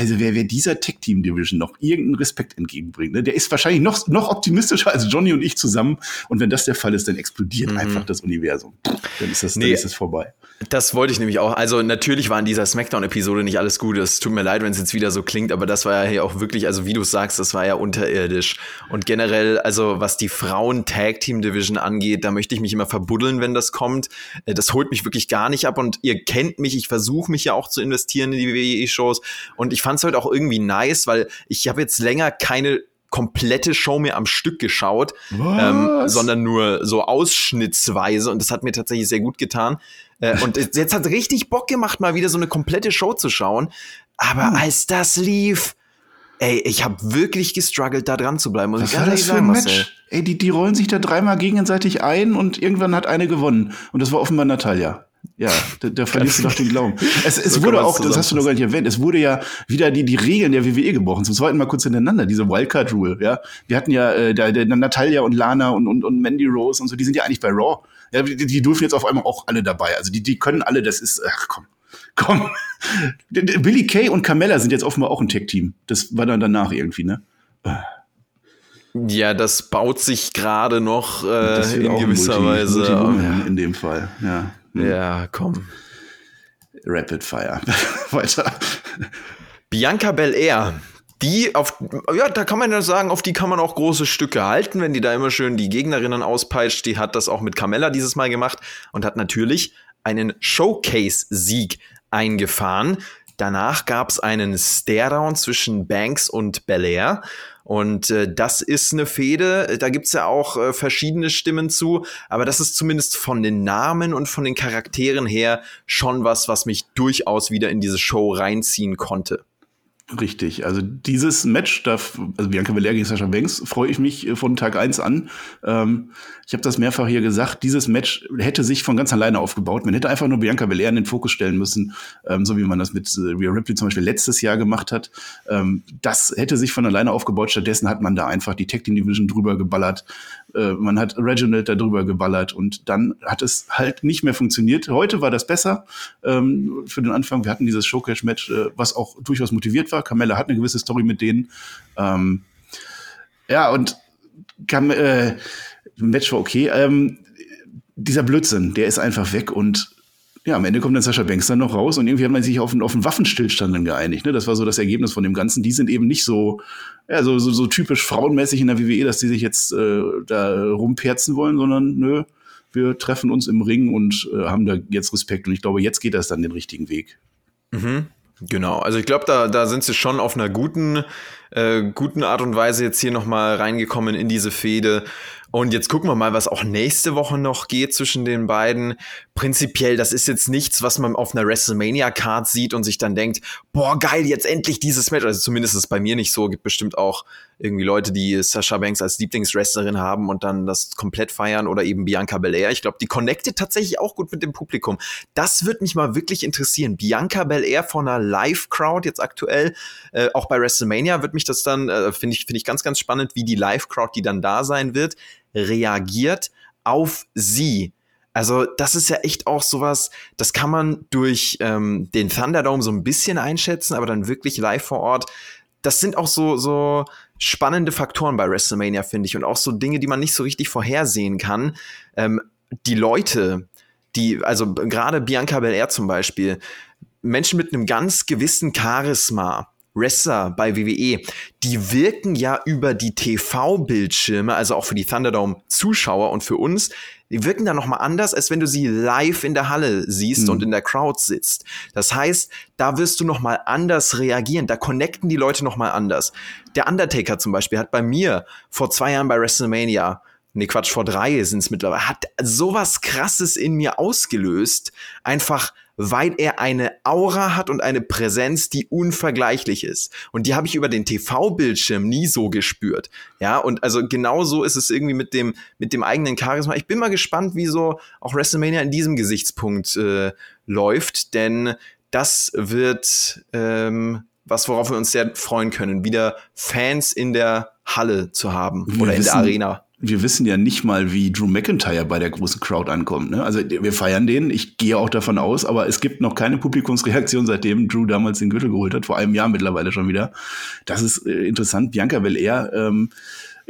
also wer, wer dieser Tech-Team-Division noch irgendeinen Respekt entgegenbringt, ne, der ist wahrscheinlich noch, noch optimistischer als Johnny und ich zusammen. Und wenn das der Fall ist, dann explodiert mhm. einfach das Universum. Dann ist das, nee, dann ist das vorbei. Das wollte ich nämlich auch. Also natürlich war in dieser Smackdown-Episode nicht alles gut. Es tut mir leid, wenn es jetzt wieder so klingt, aber das war ja hier auch wirklich, also wie du sagst, das war ja unterirdisch. Und generell, also was die Frauen-Tag-Team-Division angeht, da möchte ich mich immer verbuddeln, wenn das kommt. Äh, das holt mich wirklich gar nicht ab und ihr kennt mich, ich versuche mich ja auch zu investieren in die WWE-Shows und ich fand es heute auch irgendwie nice, weil ich habe jetzt länger keine komplette Show mehr am Stück geschaut, ähm, sondern nur so ausschnittsweise und das hat mir tatsächlich sehr gut getan. Äh, und jetzt hat richtig Bock gemacht, mal wieder so eine komplette Show zu schauen. Aber hm. als das lief, ey, ich habe wirklich gestruggelt, da dran zu bleiben. Muss Was ich war das für ein Match? Marcel. Ey, die, die rollen sich da dreimal gegenseitig ein und irgendwann hat eine gewonnen. Und das war offenbar Natalia. Ja, da, da [LAUGHS] verlierst du doch den Glauben. Es, es so wurde auch, das hast du noch gar nicht erwähnt, es wurde ja wieder die, die Regeln der WWE gebrochen. Zum zweiten Mal kurz hintereinander, diese Wildcard-Rule, ja. Wir hatten ja äh, da, da, Natalia und Lana und, und, und Mandy Rose und so, die sind ja eigentlich bei Raw. Ja, die, die dürfen jetzt auf einmal auch alle dabei. Also die, die können alle, das ist, ach komm, komm. [LAUGHS] Billy Kay und Carmella sind jetzt offenbar auch ein Tech-Team. Das war dann danach irgendwie, ne? Ja, das baut sich gerade noch äh, in gewisser Multi, Weise. Multi in dem Fall, ja. Hm. Ja, komm. Rapid Fire. [LAUGHS] Weiter. Bianca Belair. Die auf, ja, da kann man ja sagen, auf die kann man auch große Stücke halten, wenn die da immer schön die Gegnerinnen auspeitscht. Die hat das auch mit Carmella dieses Mal gemacht und hat natürlich einen Showcase-Sieg eingefahren. Danach gab es einen Staredown zwischen Banks und Belair. Und äh, das ist eine Fehde, da gibt's ja auch äh, verschiedene Stimmen zu, aber das ist zumindest von den Namen und von den Charakteren her schon was, was mich durchaus wieder in diese Show reinziehen konnte. Richtig, also dieses Match, da, also Bianca Belair gegen Sascha Banks, freue ich mich äh, von Tag eins an. Ähm, ich habe das mehrfach hier gesagt, dieses Match hätte sich von ganz alleine aufgebaut. Man hätte einfach nur Bianca Belair in den Fokus stellen müssen, ähm, so wie man das mit äh, Rhea Ripley zum Beispiel letztes Jahr gemacht hat. Ähm, das hätte sich von alleine aufgebaut. Stattdessen hat man da einfach die Tag Team Division drüber geballert. Äh, man hat Reginald da drüber geballert und dann hat es halt nicht mehr funktioniert. Heute war das besser ähm, für den Anfang. Wir hatten dieses Showcase-Match, äh, was auch durchaus motiviert war. Carmella hat eine gewisse Story mit denen. Ähm, ja, und Cam äh, Match war okay. Ähm, dieser Blödsinn, der ist einfach weg und ja, am Ende kommt dann Sascha Banks dann noch raus und irgendwie hat man sich auf einen, auf einen Waffenstillstand dann geeinigt. Ne? Das war so das Ergebnis von dem Ganzen. Die sind eben nicht so, ja, so, so, so typisch frauenmäßig in der WWE, dass die sich jetzt äh, da rumperzen wollen, sondern nö, wir treffen uns im Ring und äh, haben da jetzt Respekt. Und ich glaube, jetzt geht das dann den richtigen Weg. Mhm. Genau, also ich glaube, da, da sind sie schon auf einer guten, äh, guten Art und Weise jetzt hier nochmal reingekommen in diese Fehde. Und jetzt gucken wir mal, was auch nächste Woche noch geht zwischen den beiden. Prinzipiell, das ist jetzt nichts, was man auf einer WrestleMania-Card sieht und sich dann denkt, boah, geil, jetzt endlich dieses Match. Also zumindest ist es bei mir nicht so. Gibt bestimmt auch irgendwie Leute, die Sasha Banks als Lieblingswrestlerin haben und dann das komplett feiern oder eben Bianca Belair. Ich glaube, die connectet tatsächlich auch gut mit dem Publikum. Das wird mich mal wirklich interessieren. Bianca Belair von einer Live-Crowd jetzt aktuell, äh, auch bei WrestleMania wird mich das dann, äh, finde ich, finde ich ganz, ganz spannend, wie die Live-Crowd, die dann da sein wird, reagiert auf sie. Also das ist ja echt auch sowas, das kann man durch ähm, den Thunderdome so ein bisschen einschätzen, aber dann wirklich live vor Ort. Das sind auch so, so spannende Faktoren bei WrestleMania, finde ich. Und auch so Dinge, die man nicht so richtig vorhersehen kann. Ähm, die Leute, die, also gerade Bianca Belair zum Beispiel, Menschen mit einem ganz gewissen Charisma, Wrestler bei WWE, die wirken ja über die TV-Bildschirme, also auch für die Thunderdome-Zuschauer und für uns, die wirken dann nochmal anders, als wenn du sie live in der Halle siehst mhm. und in der Crowd sitzt. Das heißt, da wirst du nochmal anders reagieren, da connecten die Leute nochmal anders. Der Undertaker zum Beispiel hat bei mir vor zwei Jahren bei WrestleMania nee, Quatsch, vor drei sind es mittlerweile, hat sowas krasses in mir ausgelöst. Einfach, weil er eine Aura hat und eine Präsenz, die unvergleichlich ist. Und die habe ich über den TV-Bildschirm nie so gespürt. Ja, und also genau so ist es irgendwie mit dem, mit dem eigenen Charisma. Ich bin mal gespannt, wie so auch WrestleMania in diesem Gesichtspunkt äh, läuft, denn das wird ähm, was, worauf wir uns sehr freuen können, wieder Fans in der Halle zu haben Wir oder in der wissen- Arena. wir wissen ja nicht mal, wie Drew McIntyre bei der großen Crowd ankommt. Ne? Also wir feiern den, ich gehe auch davon aus, aber es gibt noch keine Publikumsreaktion, seitdem Drew damals den Gürtel geholt hat, vor einem Jahr mittlerweile schon wieder. Das ist äh, interessant. Bianca Belair, ähm,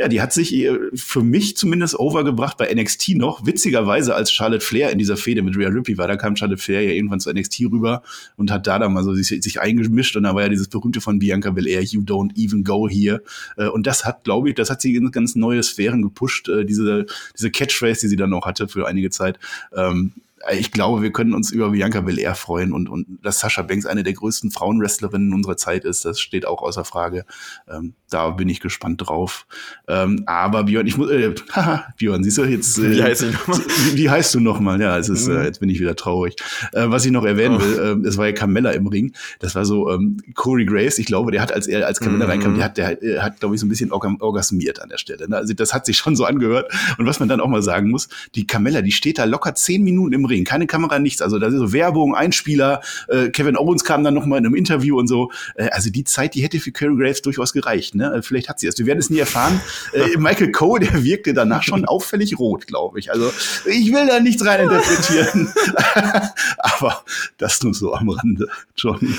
ja, die hat sich äh, für mich zumindest overgebracht bei NXT noch. Witzigerweise, als Charlotte Flair in dieser Fehde mit Rhea Ripley war, da kam Charlotte Flair ja irgendwann zu NXT rüber und hat da dann mal so sich, sich eingemischt und da war ja dieses berühmte von Bianca Belair, You don't even go here. Äh, Und das hat, glaube ich, das hat sie in ganz neue Sphären gepusht, äh, diese, diese Catchphrase, die sie dann noch hatte für einige Zeit. Ähm, ich glaube, wir können uns über Bianca Belair freuen und, und dass Sascha Banks eine der größten Frauenwrestlerinnen unserer Zeit ist, das steht auch außer Frage. Ähm, da bin ich gespannt drauf. Ähm, aber Björn, ich muss, äh, haha, Björn, siehst du jetzt, äh, Wie heißt nochmal? wie, [LAUGHS] wie heißt du nochmal? Ja, es ist, Mhm. äh, jetzt bin ich wieder traurig. Äh, was ich noch erwähnen Oh. will, ähm, es war ja Carmella im Ring. Das war so ähm, Corey Graves. Ich glaube, der hat, als er als Carmella Mhm. reinkam, der hat, der hat, äh, hat glaube ich, so ein bisschen orga orgasmiert an der Stelle. Ne? Also das hat sich schon so angehört. Und was man dann auch mal sagen muss, die Carmella, die steht da locker zehn Minuten im Ring, keine Kamera, nichts. Also da ist so Werbung, Einspieler. Äh, Kevin Owens kam dann noch mal in einem Interview und so. Äh, also die Zeit, die hätte für Corey Graves durchaus gereicht. Ne? Äh, Vielleicht hat sie es. Wir werden es nie erfahren. [LAUGHS] Äh, Michael Cole, der wirkte danach schon auffällig rot, glaube ich. Also ich will da nichts rein interpretieren. [LAUGHS] [LAUGHS] Aber das nur so am Rande, Johnny.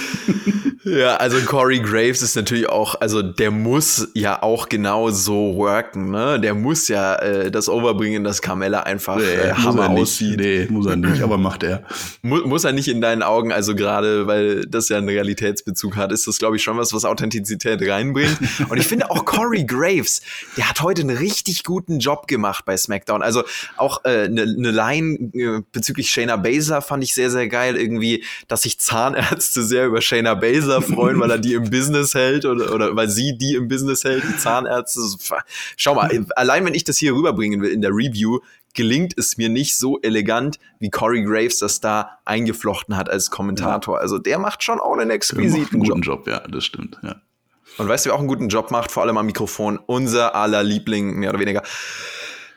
Ja, also Corey Graves ist natürlich auch, also der muss ja auch genau so worken, ne? Der muss ja äh, das overbringen, dass Carmella einfach äh, muss Hammer er aussieht. Nee, muss er nicht, aber macht er. Mu muss er nicht in deinen Augen, also gerade weil das ja einen Realitätsbezug hat, ist das, glaube ich, schon was, was Authentizität reinbringt. Und ich finde auch Corey Graves, der hat heute einen richtig guten Job gemacht bei SmackDown. Also auch eine äh, ne ne Line äh, bezüglich Shayna Baszler fand ich sehr, sehr geil. Irgendwie, dass sich Zahnärzte sehr über Shayna Baszler freuen, weil er die im Business hält oder, oder weil sie die im Business hält, die Zahnärzte. Schau mal, allein wenn ich das hier rüberbringen will in der Review, gelingt es mir nicht so elegant, wie Corey Graves das da eingeflochten hat als Kommentator. Also der macht schon auch einen exquisiten einen Job. guten Job, ja, das stimmt. Ja. Und weißt du, wer auch einen guten Job macht, vor allem am Mikrofon? Unser aller Liebling, mehr oder weniger.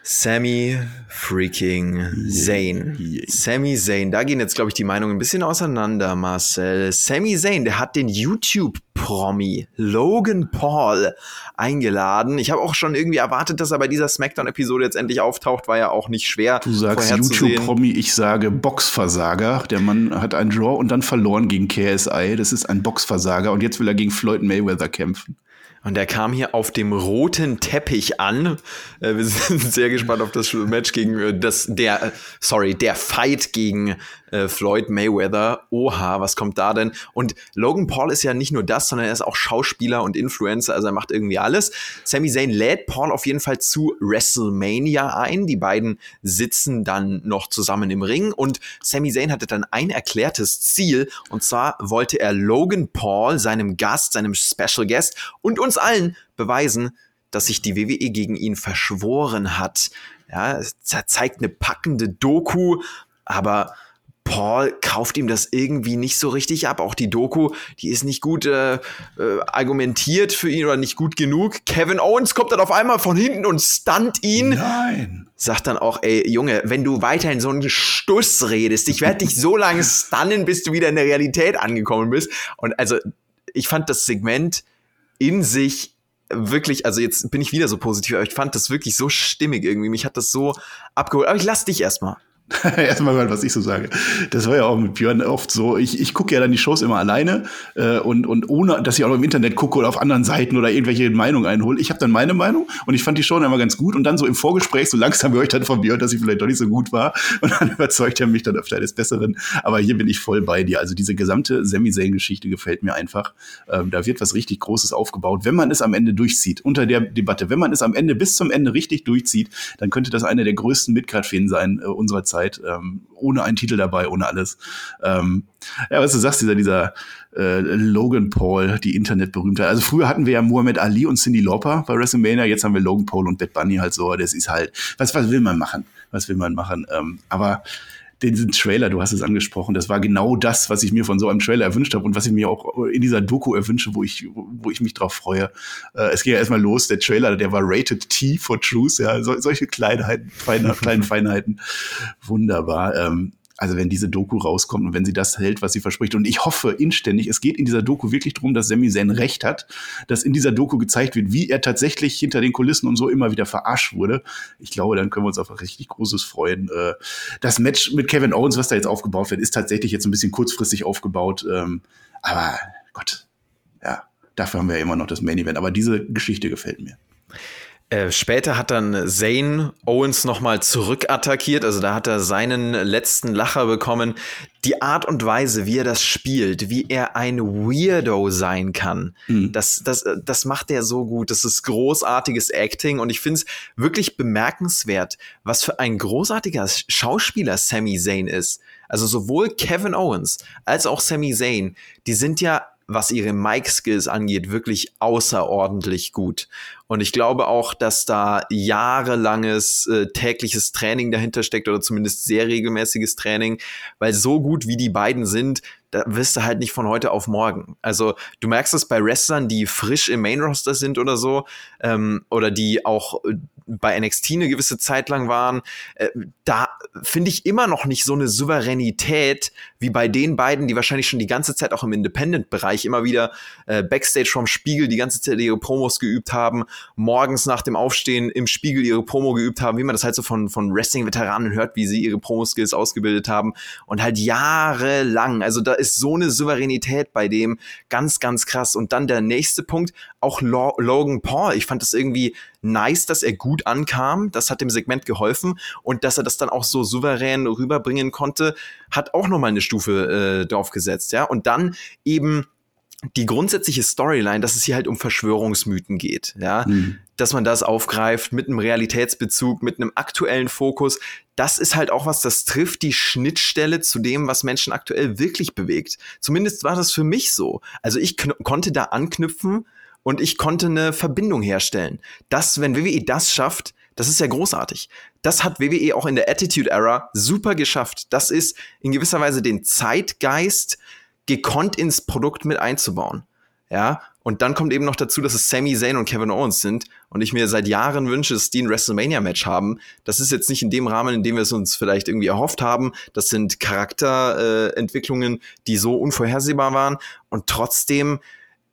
Sammy freaking Zayn. Yeah. Sammy Zayn, da gehen jetzt, glaube ich, die Meinungen ein bisschen auseinander, Marcel. Sammy Zayn, der hat den YouTube-Promi Logan Paul eingeladen. Ich habe auch schon irgendwie erwartet, dass er bei dieser Smackdown-Episode jetzt endlich auftaucht. War ja auch nicht schwer Du sagst. YouTube-Promi, ich sage Boxversager. Der Mann hat einen Draw und dann verloren gegen KSI. Das ist ein Boxversager und jetzt will er gegen Floyd Mayweather kämpfen. Und er kam hier auf dem roten Teppich an. Äh, wir [LAUGHS] sind sehr gespannt auf das Match gegen äh, das, der, sorry, der Fight gegen äh, Floyd Mayweather. Oha, was kommt da denn? Und Logan Paul ist ja nicht nur das, sondern er ist auch Schauspieler und Influencer, also er macht irgendwie alles. Sami Zayn lädt Paul auf jeden Fall zu WrestleMania ein. Die beiden sitzen dann noch zusammen im Ring und Sami Zayn hatte dann ein erklärtes Ziel und zwar wollte er Logan Paul, seinem Gast, seinem Special Guest und uns allen beweisen, dass sich die WWE gegen ihn verschworen hat. Ja, zeigt eine packende Doku, aber Paul kauft ihm das irgendwie nicht so richtig ab. Auch die Doku, die ist nicht gut äh, äh, argumentiert für ihn oder nicht gut genug. Kevin Owens kommt dann auf einmal von hinten und stunt ihn Nein. sagt dann auch, ey, Junge, wenn du weiterhin so einen Stuss redest, ich werde dich so lange stunnen, bis du wieder in der Realität angekommen bist. Und also, ich fand das Segment in sich wirklich, also jetzt bin ich wieder so positiv, aber ich fand das wirklich so stimmig irgendwie. Mich hat das so abgeholt. Aber ich lass dich erstmal. [LAUGHS] Erstmal mal, was ich so sage. Das war ja auch mit Björn oft so. Ich, ich gucke ja dann die Shows immer alleine äh, und, und ohne, dass ich auch noch im Internet gucke oder auf anderen Seiten oder irgendwelche Meinungen einhole. Ich habe dann meine Meinung und ich fand die Show dann immer ganz gut. Und dann so im Vorgespräch, so langsam höre ich dann von Björn, dass sie vielleicht doch nicht so gut war. Und dann [LAUGHS] überzeugt er mich dann öfter des Besseren. Aber hier bin ich voll bei dir. Also diese gesamte Sami Zayn-Geschichte gefällt mir einfach. Ähm, da wird was richtig Großes aufgebaut. Wenn man es am Ende durchzieht, unter der Debatte, wenn man es am Ende bis zum Ende richtig durchzieht, dann könnte das eine der größten Midcard-Fäden sein äh, unserer Zeit. Ähm, ohne einen Titel dabei, ohne alles. Ähm, ja, was du sagst, dieser, dieser äh, Logan Paul, die Internetberühmtheit. Also früher hatten wir ja Muhammad Ali und Cindy Lauper bei WrestleMania, jetzt haben wir Logan Paul und Bad Bunny halt so. Das ist halt, was, was will man machen? Was will man machen? Ähm, aber diesen Trailer, du hast es angesprochen, das war genau das, was ich mir von so einem Trailer erwünscht habe und was ich mir auch in dieser Doku erwünsche, wo ich, wo ich mich drauf freue. Äh, es ging ja erstmal los, der Trailer, der war rated T for Truth, ja, so, solche Kleinheiten, feine, kleinen Feinheiten. Wunderbar. Ähm, also wenn diese Doku rauskommt und wenn sie das hält, was sie verspricht. Und ich hoffe inständig, es geht in dieser Doku wirklich darum, dass Sami Zayn recht hat, dass in dieser Doku gezeigt wird, wie er tatsächlich hinter den Kulissen und so immer wieder verarscht wurde. Ich glaube, dann können wir uns auf ein richtig großes freuen. Äh, das Match mit Kevin Owens, was da jetzt aufgebaut wird, ist tatsächlich jetzt ein bisschen kurzfristig aufgebaut. Ähm, aber Gott, ja, dafür haben wir ja immer noch das Main Event. Aber diese Geschichte gefällt mir. Äh, später hat dann Zane Owens nochmal zurückattackiert, also da hat er seinen letzten Lacher bekommen. Die Art und Weise, wie er das spielt, wie er ein Weirdo sein kann, mhm. das, das, das macht er so gut. Das ist großartiges Acting und ich finde es wirklich bemerkenswert, was für ein großartiger Schauspieler Sami Zayn ist. Also sowohl Kevin Owens als auch Sami Zayn, die sind ja was ihre Mic-Skills angeht, wirklich außerordentlich gut. Und ich glaube auch, dass da jahrelanges äh, tägliches Training dahinter steckt oder zumindest sehr regelmäßiges Training, weil so gut wie die beiden sind, da wirst du halt nicht von heute auf morgen. Also du merkst es bei Wrestlern, die frisch im Main Roster sind oder so, ähm, oder die auch äh, bei NXT eine gewisse Zeit lang waren, äh, da finde ich immer noch nicht so eine Souveränität wie bei den beiden, die wahrscheinlich schon die ganze Zeit auch im Independent-Bereich immer wieder äh, Backstage vom Spiegel die ganze Zeit ihre Promos geübt haben, morgens nach dem Aufstehen im Spiegel ihre Promo geübt haben, wie man das halt so von, von Wrestling-Veteranen hört, wie sie ihre Promo-Skills ausgebildet haben und halt jahrelang, also da ist so eine Souveränität bei dem ganz, ganz krass. Und dann der nächste Punkt, auch Logan Paul. Ich fand das irgendwie nice, dass er gut ankam. Das hat dem Segment geholfen und dass er das dann auch so souverän rüberbringen konnte, hat auch nochmal eine Stufe äh, draufgesetzt, ja. Und dann eben die grundsätzliche Storyline, dass es hier halt um Verschwörungsmythen geht, ja, mhm. dass man das aufgreift mit einem Realitätsbezug, mit einem aktuellen Fokus, das ist halt auch was, das trifft die Schnittstelle zu dem, was Menschen aktuell wirklich bewegt. Zumindest war das für mich so. Also ich konnte da anknüpfen und ich konnte eine Verbindung herstellen. Das, wenn WWE das schafft, das ist ja großartig. Das hat WWE auch in der Attitude Era super geschafft. Das ist in gewisser Weise den Zeitgeist gekonnt ins Produkt mit einzubauen. Ja, und dann kommt eben noch dazu, dass es Sami Zayn und Kevin Owens sind und ich mir seit Jahren wünsche, dass die ein WrestleMania-Match haben. Das ist jetzt nicht in dem Rahmen, in dem wir es uns vielleicht irgendwie erhofft haben. Das sind Charakterentwicklungen, äh, die so unvorhersehbar waren und trotzdem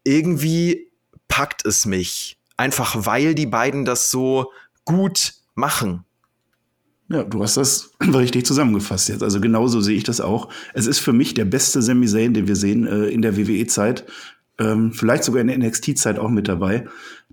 irgendwie packt es mich. Einfach weil die beiden das so gut machen. Ja, du hast das [CLEARS THROAT] richtig zusammengefasst jetzt. Also genauso sehe ich das auch. Es ist für mich der beste Sami Zayn, den wir sehen äh, in der WWE-Zeit. Ähm, vielleicht sogar in der NXT-Zeit auch mit dabei.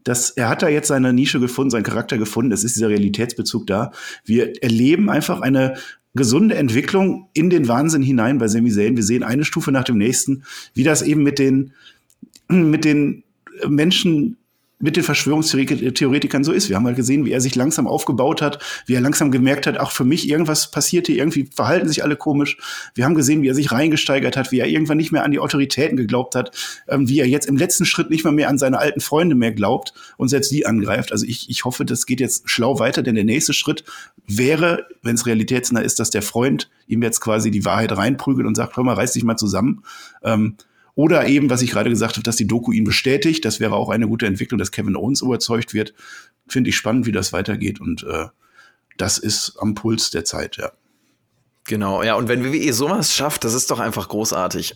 Das, er hat da jetzt seine Nische gefunden, seinen Charakter gefunden. Es ist dieser Realitätsbezug da. Wir erleben einfach eine gesunde Entwicklung in den Wahnsinn hinein bei Sami Zayn. Wir sehen eine Stufe nach dem nächsten, wie das eben mit den, [CLEARS THROAT] mit den Menschen mit den Verschwörungstheoretikern so ist. Wir haben halt gesehen, wie er sich langsam aufgebaut hat, wie er langsam gemerkt hat, ach, für mich irgendwas passiert hier, irgendwie verhalten sich alle komisch. Wir haben gesehen, wie er sich reingesteigert hat, wie er irgendwann nicht mehr an die Autoritäten geglaubt hat, ähm, wie er jetzt im letzten Schritt nicht mal mehr an seine alten Freunde mehr glaubt und selbst die angreift. Also ich, ich hoffe, das geht jetzt schlau weiter, denn der nächste Schritt wäre, wenn es realitätsnah ist, dass der Freund ihm jetzt quasi die Wahrheit reinprügelt und sagt, hör mal, reiß dich mal zusammen. Ähm, oder eben, was ich gerade gesagt habe, dass die Doku ihn bestätigt. Das wäre auch eine gute Entwicklung, dass Kevin Owens überzeugt wird. Finde ich spannend, wie das weitergeht. Und äh, das ist am Puls der Zeit, ja. Genau, ja. Und wenn WWE sowas schafft, das ist doch einfach großartig.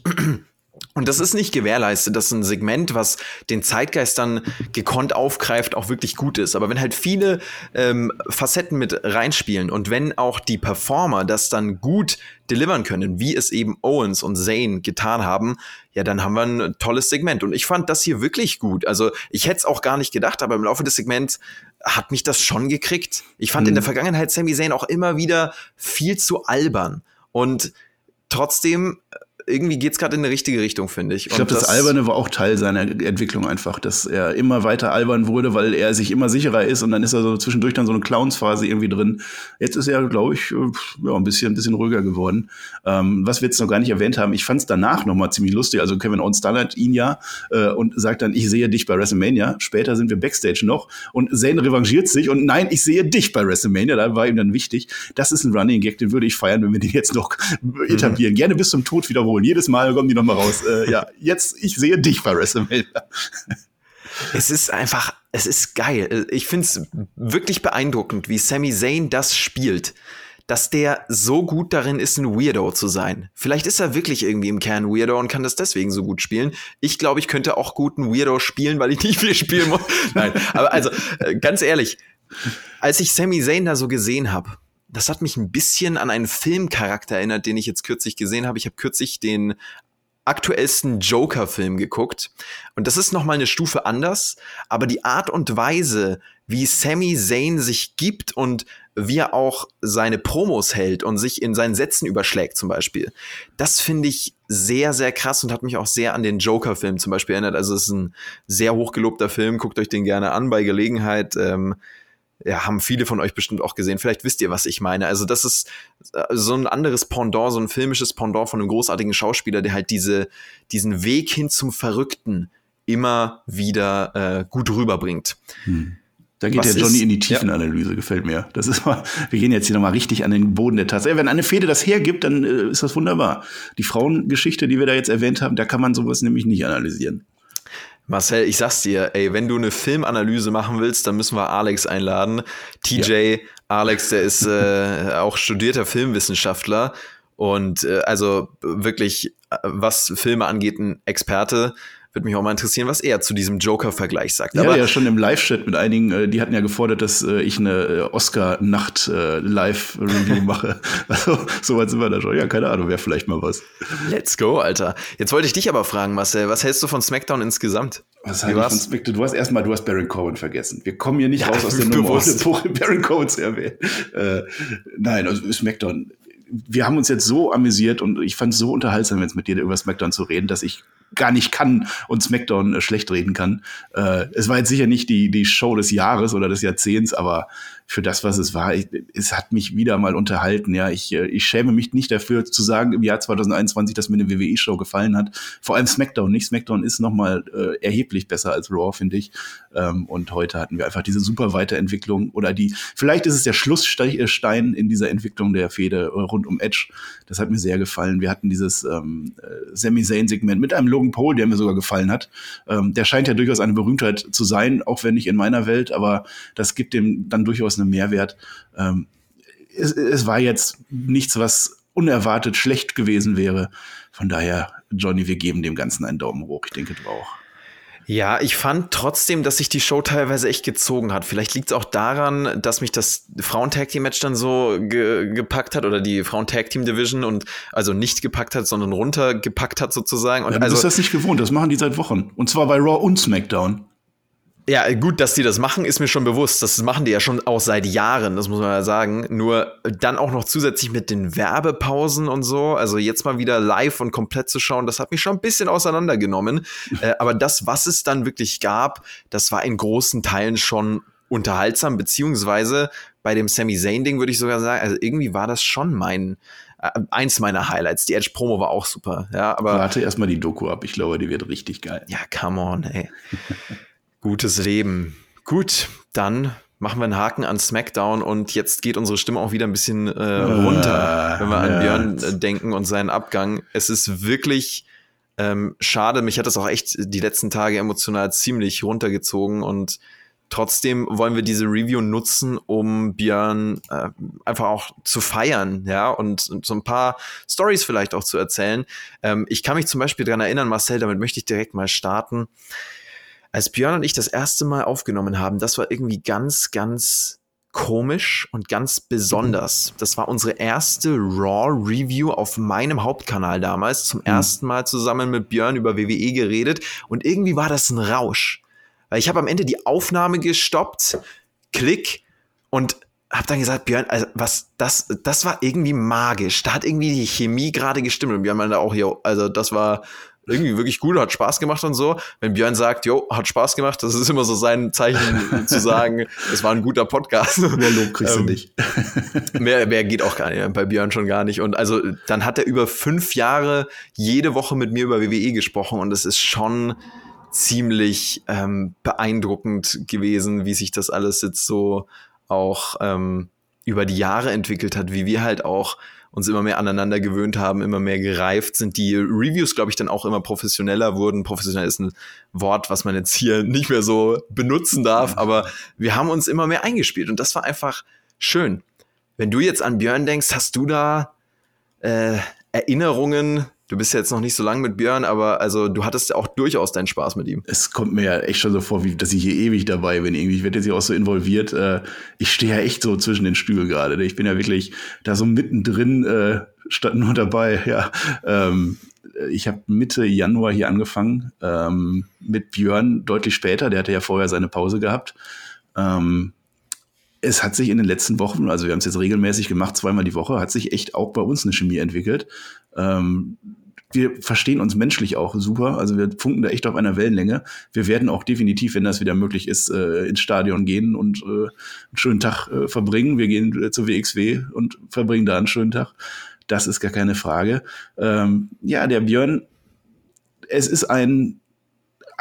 Und das ist nicht gewährleistet, dass ein Segment, was den Zeitgeist dann gekonnt aufgreift, auch wirklich gut ist. Aber wenn halt viele ähm, Facetten mit reinspielen und wenn auch die Performer das dann gut delivern können, wie es eben Owens und Zane getan haben, ja, dann haben wir ein tolles Segment. Und ich fand das hier wirklich gut. Also ich hätte es auch gar nicht gedacht, aber im Laufe des Segments hat mich das schon gekriegt. Ich fand mhm. in der Vergangenheit Sami Zayn auch immer wieder viel zu albern. Und trotzdem irgendwie geht es gerade in eine richtige Richtung, finde ich. Ich glaube, das, das, Alberne war auch Teil seiner Entwicklung einfach, dass er immer weiter albern wurde, weil er sich immer sicherer ist und dann ist er so zwischendurch dann so eine Clownsphase irgendwie drin. Jetzt ist er, glaube ich, äh, ja, ein bisschen, ein bisschen ruhiger geworden. Ähm, was wir jetzt noch gar nicht erwähnt haben, ich fand es danach noch mal ziemlich lustig. Also Kevin Owens startet ihn ja äh, und sagt dann, ich sehe dich bei WrestleMania. Später sind wir Backstage noch und Zane revanchiert sich und nein, ich sehe dich bei WrestleMania. Da war ihm dann wichtig. Das ist ein Running Gag, den würde ich feiern, wenn wir den jetzt noch [LAUGHS] mhm. etablieren. Gerne bis zum Tod wiederholen. Jedes Mal kommen die noch mal raus. Äh, ja, jetzt, ich sehe dich bei WrestleMania. Es ist einfach, es ist geil. Ich finde es wirklich beeindruckend, wie Sami Zayn das spielt. Dass der so gut darin ist, ein Weirdo zu sein. Vielleicht ist er wirklich irgendwie im Kern Weirdo und kann das deswegen so gut spielen. Ich glaube, ich könnte auch gut einen Weirdo spielen, weil ich nicht viel spielen muss. [LAUGHS] Nein, aber also, äh, ganz ehrlich, als ich Sami Zayn da so gesehen habe, das hat mich ein bisschen an einen Filmcharakter erinnert, den ich jetzt kürzlich gesehen habe. Ich habe kürzlich den aktuellsten Joker-Film geguckt. Und das ist noch mal eine Stufe anders, aber die Art und Weise, wie Sami Zayn sich gibt und wie er auch seine Promos hält und sich in seinen Sätzen überschlägt zum Beispiel, das finde ich sehr, sehr krass und hat mich auch sehr an den Joker-Film zum Beispiel erinnert. Also es ist ein sehr hochgelobter Film, guckt euch den gerne an bei Gelegenheit. Ähm, ja, haben viele von euch bestimmt auch gesehen. Vielleicht wisst ihr, was ich meine. Also das ist äh, so ein anderes Pendant, so ein filmisches Pendant von einem großartigen Schauspieler, der halt diese, diesen Weg hin zum Verrückten immer wieder äh, gut rüberbringt. Hm. Da geht Was der Johnny ist, in die Tiefenanalyse, ja. gefällt mir. Das ist mal, wir gehen jetzt hier nochmal richtig an den Boden der Tatsache. Wenn eine Fehde das hergibt, dann äh, ist das wunderbar. Die Frauengeschichte, die wir da jetzt erwähnt haben, da kann man sowas nämlich nicht analysieren. Marcel, ich sag's dir, ey, wenn du eine Filmanalyse machen willst, dann müssen wir Alex einladen. TJ, ja. Alex, der ist äh, auch studierter Filmwissenschaftler und äh, also wirklich, äh, was Filme angeht, ein Experte. Würde mich auch mal interessieren, was er zu diesem Joker-Vergleich sagt. Ja, Aber ja, schon im Live-Chat mit einigen, äh, die hatten ja gefordert, dass äh, ich eine äh, Oscar-Nacht-Live-Review [LAUGHS] mache. Also, so weit sind wir da schon. Ja, keine Ahnung, wäre vielleicht mal was. Let's go, Alter. Jetzt wollte ich dich aber fragen, Marcel, was hältst du von SmackDown insgesamt? Was halte ich von SmackDown? Du hast erstmal, du hast Baron Cohen vergessen. Wir kommen hier nicht ja, raus aus [LAUGHS] der Nummer, [LAUGHS] ohne Baron Cohen zu erwähnen. Äh, nein, also SmackDown wir haben uns jetzt so amüsiert und ich fand es so unterhaltsam, jetzt mit dir über SmackDown zu reden, dass ich gar nicht kann und SmackDown äh, schlecht reden kann. Äh, es war jetzt sicher nicht die, die Show des Jahres oder des Jahrzehnts, aber für das, was es war, ich, es hat mich wieder mal unterhalten. Ja, ich, äh, ich schäme mich nicht dafür zu sagen im Jahr 2021, dass mir eine WWE-Show gefallen hat. Vor allem SmackDown nicht. SmackDown ist noch mal äh, erheblich besser als Raw, finde ich. Ähm, und heute hatten wir einfach diese super Weiterentwicklung oder die, vielleicht ist es der Schlussstein in dieser Entwicklung der Fehde äh, rund um Edge. Das hat mir sehr gefallen. Wir hatten dieses ähm, äh, Sami Zayn-Segment mit einem Logan Paul, der mir sogar gefallen hat. Ähm, der scheint ja durchaus eine Berühmtheit zu sein, auch wenn nicht in meiner Welt, aber das gibt dem dann durchaus eine Mehrwert. Ähm, es, es war jetzt nichts, was unerwartet schlecht gewesen wäre. Von daher, Johnny, wir geben dem Ganzen einen Daumen hoch. Ich denke, du auch. Ja, ich fand trotzdem, dass sich die Show teilweise echt gezogen hat. Vielleicht liegt es auch daran, dass mich das Frauen-Tag-Team-Match dann so ge gepackt hat oder die Frauen-Tag-Team-Division und also nicht gepackt hat, sondern runtergepackt hat sozusagen. Und ja, du also, bist das nicht gewohnt, das machen die seit Wochen. Und zwar bei Raw und SmackDown. Ja, gut, dass die das machen, ist mir schon bewusst. Das machen die ja schon auch seit Jahren, das muss man ja sagen. Nur dann auch noch zusätzlich mit den Werbepausen und so. Also jetzt mal wieder live und komplett zu schauen, das hat mich schon ein bisschen auseinandergenommen. [LAUGHS] äh, aber das, was es dann wirklich gab, das war in großen Teilen schon unterhaltsam, beziehungsweise bei dem Sami Zayn-Ding würde ich sogar sagen, also irgendwie war das schon mein, äh, eins meiner Highlights. Die Edge-Promo war auch super. Ja, aber. Warte erstmal die Doku ab. Ich glaube, die wird richtig geil. Ja, come on, ey. [LAUGHS] Gutes Leben. Gut, dann machen wir einen Haken an SmackDown und jetzt geht unsere Stimme auch wieder ein bisschen äh, runter, wenn wir an Björn äh, denken und seinen Abgang. Es ist wirklich ähm, schade. Mich hat das auch echt die letzten Tage emotional ziemlich runtergezogen und trotzdem wollen wir diese Review nutzen, um Björn äh, einfach auch zu feiern, ja, und, und, so ein paar Stories vielleicht auch zu erzählen. Ähm, ich kann mich zum Beispiel daran erinnern, Marcel, damit möchte ich direkt mal starten als Björn und ich das erste Mal aufgenommen haben, das war irgendwie ganz, ganz komisch und ganz besonders. Das war unsere erste Raw-Review auf meinem Hauptkanal damals. Zum mhm. ersten Mal zusammen mit Björn über WWE geredet. Und irgendwie war das ein Rausch. Weil ich habe am Ende die Aufnahme gestoppt, klick und habe dann gesagt, Björn, also was, das, das war irgendwie magisch. Da hat irgendwie die Chemie gerade gestimmt. Und Björn meinte auch, jo, also das war irgendwie wirklich gut, hat Spaß gemacht und so. Wenn Björn sagt, jo, hat Spaß gemacht, das ist immer so sein Zeichen [LAUGHS] zu sagen, es war ein guter Podcast. Mehr Lob kriegst Ähm, du nicht. [LAUGHS] mehr, mehr geht auch gar nicht, bei Björn schon gar nicht. Und also dann hat er über fünf Jahre jede Woche mit mir über WWE gesprochen und es ist schon ziemlich ähm, beeindruckend gewesen, wie sich das alles jetzt so auch ähm, über die Jahre entwickelt hat, wie wir halt auch uns immer mehr aneinander gewöhnt haben, immer mehr gereift sind. Die Reviews, glaube ich, dann auch immer professioneller wurden. Professionell ist ein Wort, was man jetzt hier nicht mehr so benutzen darf, aber wir haben uns immer mehr eingespielt und das war einfach schön. Wenn du jetzt an Björn denkst, hast du da äh, Erinnerungen? Du bist ja jetzt noch nicht so lange mit Björn, aber also du hattest ja auch durchaus deinen Spaß mit ihm. Es kommt mir ja echt schon so vor, wie, dass ich hier ewig dabei bin. Irgendwie. Ich werde jetzt hier auch so involviert. Äh, ich stehe ja echt so zwischen den Stühlen gerade. ne? Ich bin ja wirklich da so mittendrin, äh, statt nur dabei. [LAUGHS] Ja, ähm, ich habe Mitte Januar hier angefangen ähm, mit Björn deutlich später. Der hatte ja vorher seine Pause gehabt. Ähm, es hat sich in den letzten Wochen, also wir haben es jetzt regelmäßig gemacht, zweimal die Woche, hat sich echt auch bei uns eine Chemie entwickelt. Ähm, wir verstehen uns menschlich auch super. Also wir funken da echt auf einer Wellenlänge. Wir werden auch definitiv, wenn das wieder möglich ist, äh, ins Stadion gehen und äh, einen schönen Tag äh, verbringen. Wir gehen äh, zur WXW und verbringen da einen schönen Tag. Das ist gar keine Frage. Ähm, ja, der Björn, es ist ein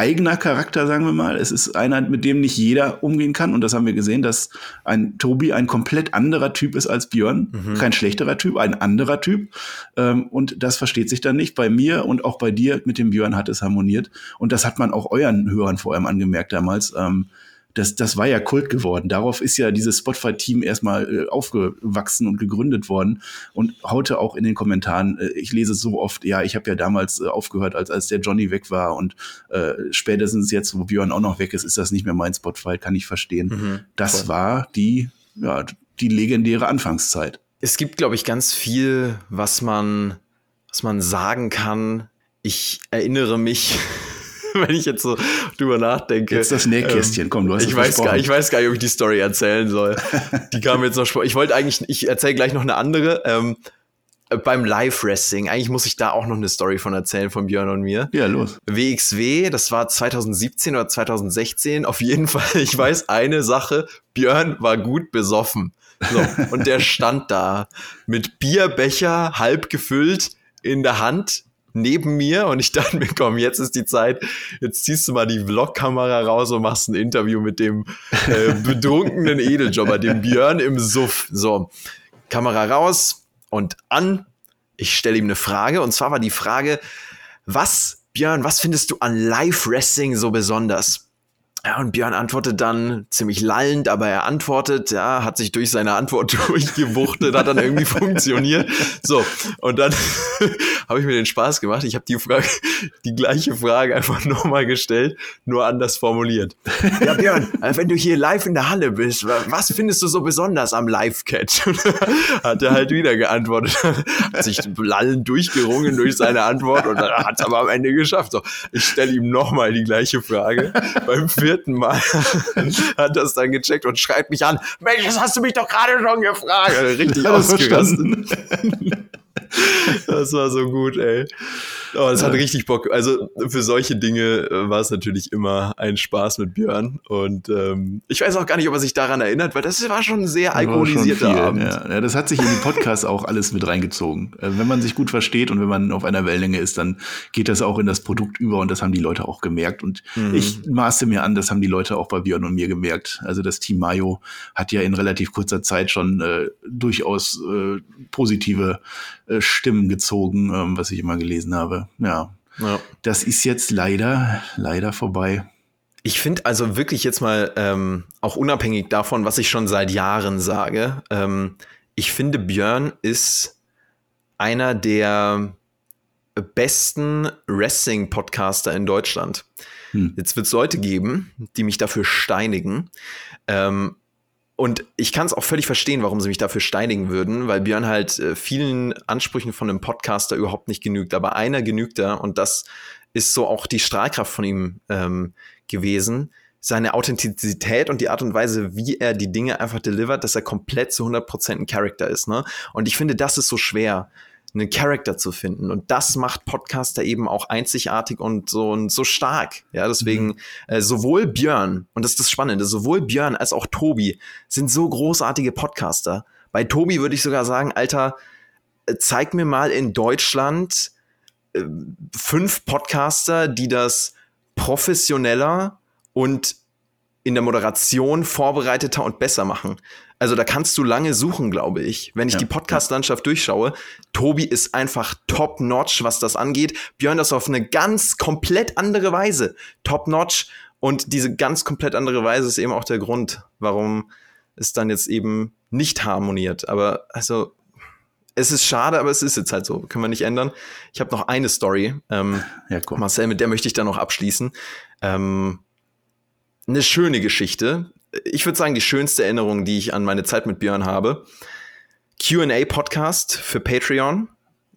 eigener Charakter, sagen wir mal. Es ist einer, mit dem nicht jeder umgehen kann. Und das haben wir gesehen, dass ein Tobi ein komplett anderer Typ ist als Björn. Kein schlechterer Typ, ein anderer Typ. Ähm, und das versteht sich dann nicht. Bei mir und auch bei dir mit dem Björn hat es harmoniert. Und das hat man auch euren Hörern vor allem angemerkt damals. Ähm, das, das war ja Kult geworden. Darauf ist ja dieses Spotify-Team erstmal äh, aufgewachsen und gegründet worden. Und heute auch in den Kommentaren, äh, ich lese so oft, ja, ich habe ja damals äh, aufgehört, als, als der Johnny weg war und äh, spätestens jetzt, wo Björn auch noch weg ist, ist das nicht mehr mein Spotify, kann ich verstehen. das voll. war die, ja, die legendäre Anfangszeit. Es gibt, glaube ich, ganz viel, was man, was man sagen kann. Ich erinnere mich, [LAUGHS] wenn ich jetzt so drüber nachdenke. Jetzt das Nähkästchen, komm, du hast ich weiß, gar, ich weiß gar nicht, ob ich die Story erzählen soll. [LAUGHS] Die kam jetzt noch. Ich wollte eigentlich, ich erzähle gleich noch eine andere. Ähm, äh, beim Live-Wrestling, eigentlich muss ich da auch noch eine Story von erzählen, von Björn und mir. Ja, los. WXW, das war 2017 oder 2016. Auf jeden [LAUGHS] Fall, ich weiß eine Sache, Björn war gut besoffen. So, und der stand da mit Bierbecher halb gefüllt in der Hand neben mir und ich dachte mir, komm, jetzt ist die Zeit, jetzt ziehst du mal die Vlogkamera raus und machst ein Interview mit dem äh, [LAUGHS] betrunkenen Edeljobber, dem Björn im Suff. So, Kamera raus und an. Ich stelle ihm eine Frage und zwar war die Frage, was, Björn, was findest du an Live-Wrestling so besonders? Ja, und Björn antwortet dann ziemlich lallend, aber er antwortet, ja, hat sich durch seine Antwort [LAUGHS] durchgewuchtet, hat dann irgendwie funktioniert. So, und dann [LAUGHS] habe ich mir den Spaß gemacht. Ich habe die Frage, die gleiche Frage einfach nochmal gestellt, nur anders formuliert. Ja, Björn, äh, wenn du hier live in der Halle bist, wa- was findest du so besonders am Live-Catch? [LAUGHS] hat er halt wieder geantwortet, hat sich lallend durchgerungen durch seine Antwort und hat es aber am Ende geschafft. So, ich stelle ihm nochmal die gleiche Frage. Beim vierten Mal [LAUGHS] hat das dann gecheckt und schreibt mich an, Mensch, das hast du mich doch gerade schon gefragt. Richtig ausgerastet. [LAUGHS] [LAUGHS] Das war so gut, ey. Oh, das hat richtig Bock. Also für solche Dinge äh, war es natürlich immer ein Spaß mit Björn. Und ähm, ich weiß auch gar nicht, ob er sich daran erinnert, weil das war schon ein sehr schon alkoholisierter viel, Abend. Ja. ja, das hat sich in den Podcast auch alles mit reingezogen. Äh, Wenn man sich gut versteht und wenn man auf einer Wellenlänge ist, dann geht das auch in das Produkt über und das haben die Leute auch gemerkt. Und Mhm. ich maße mir an, das haben die Leute auch bei Björn und mir gemerkt. Also das Team Mayo hat ja in relativ kurzer Zeit schon äh, durchaus äh, positive äh, Stimmen gezogen, ähm, was ich immer gelesen habe. Ja, Ja. das ist jetzt leider, leider vorbei. Ich finde also wirklich jetzt mal, ähm, auch unabhängig davon, was ich schon seit Jahren sage, ähm, ich finde Björn ist einer der besten Wrestling-Podcaster in Deutschland. Hm. Jetzt wird es Leute geben, die mich dafür steinigen. Ähm, und ich kann es auch völlig verstehen, warum sie mich dafür steinigen würden, weil Björn halt äh, vielen Ansprüchen von einem Podcaster überhaupt nicht genügt. Aber einer genügt da und das ist so auch die Strahlkraft von ihm ähm, gewesen. seine Authentizität und die Art und Weise, wie er die Dinge einfach delivert, dass er komplett zu 100% ein Charakter ist. Ne? Und ich finde, das ist so schwer, einen Charakter zu finden. Und das macht Podcaster eben auch einzigartig und so, und so stark. Ja, deswegen mhm. äh, sowohl Björn, und das ist das Spannende, sowohl Björn als auch Tobi sind so großartige Podcaster. Bei Tobi würde ich sogar sagen, Alter, äh, zeig mir mal in Deutschland äh, fünf Podcaster, die das professioneller und in der Moderation vorbereiteter und besser machen. Also da kannst du lange suchen, glaube ich. Wenn ich ja, die Podcast-Landschaft durchschaue, Tobi ist einfach top-notch, was das angeht. Björn das auf eine ganz komplett andere Weise. Top-notch. Und diese ganz komplett andere Weise ist eben auch der Grund, warum es dann jetzt eben nicht harmoniert. Aber also, es ist schade, aber es ist jetzt halt so. Können wir nicht ändern. Ich habe noch eine Story. Ähm, ja, cool. Marcel, mit der möchte ich dann noch abschließen. Ähm, eine schöne Geschichte. Ich würde sagen, die schönste Erinnerung, die ich an meine Zeit mit Björn habe. QA-Podcast für Patreon.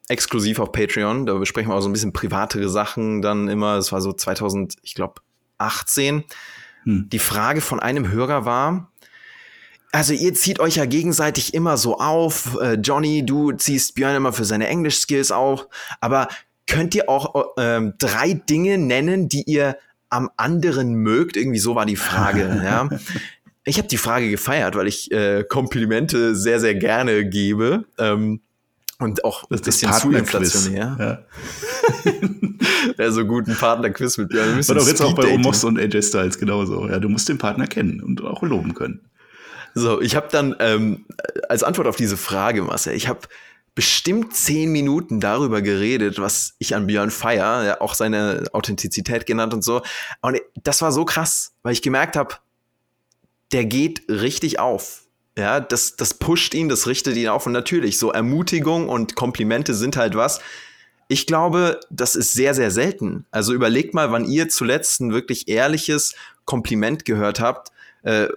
Exklusiv auf Patreon. Da besprechen wir auch so ein bisschen privatere Sachen dann immer. Das war so 2000, ich glaube, 18. Hm. Die Frage von einem Hörer war, also ihr zieht euch ja gegenseitig immer so auf. Äh, Johnny, du ziehst Björn immer für seine Englisch-Skills auf. Aber könnt ihr auch äh, drei Dinge nennen, die ihr am anderen mögt? Irgendwie so war die Frage. ja. [LAUGHS] Ich habe die Frage gefeiert, weil ich äh, Komplimente sehr, sehr gerne gebe. Ähm, und auch das ein bisschen zu inflationär. Ja. [LAUGHS] Wäre so gut, ein Partnerquiz mit Björn. War doch jetzt auch bei Omos und AJ Styles genauso. Ja, du musst den Partner kennen und auch loben können. So, ich habe dann ähm, als Antwort auf diese Frage, Marcel, ich habe bestimmt zehn Minuten darüber geredet, was ich an Björn feier, ja, auch seine Authentizität genannt und so. Und das war so krass, weil ich gemerkt habe, der geht richtig auf. Ja, das, das pusht ihn, das richtet ihn auf. Und natürlich, so Ermutigung und Komplimente sind halt was. Ich glaube, das ist sehr, sehr selten. Also überlegt mal, wann ihr zuletzt ein wirklich ehrliches Kompliment gehört habt, äh,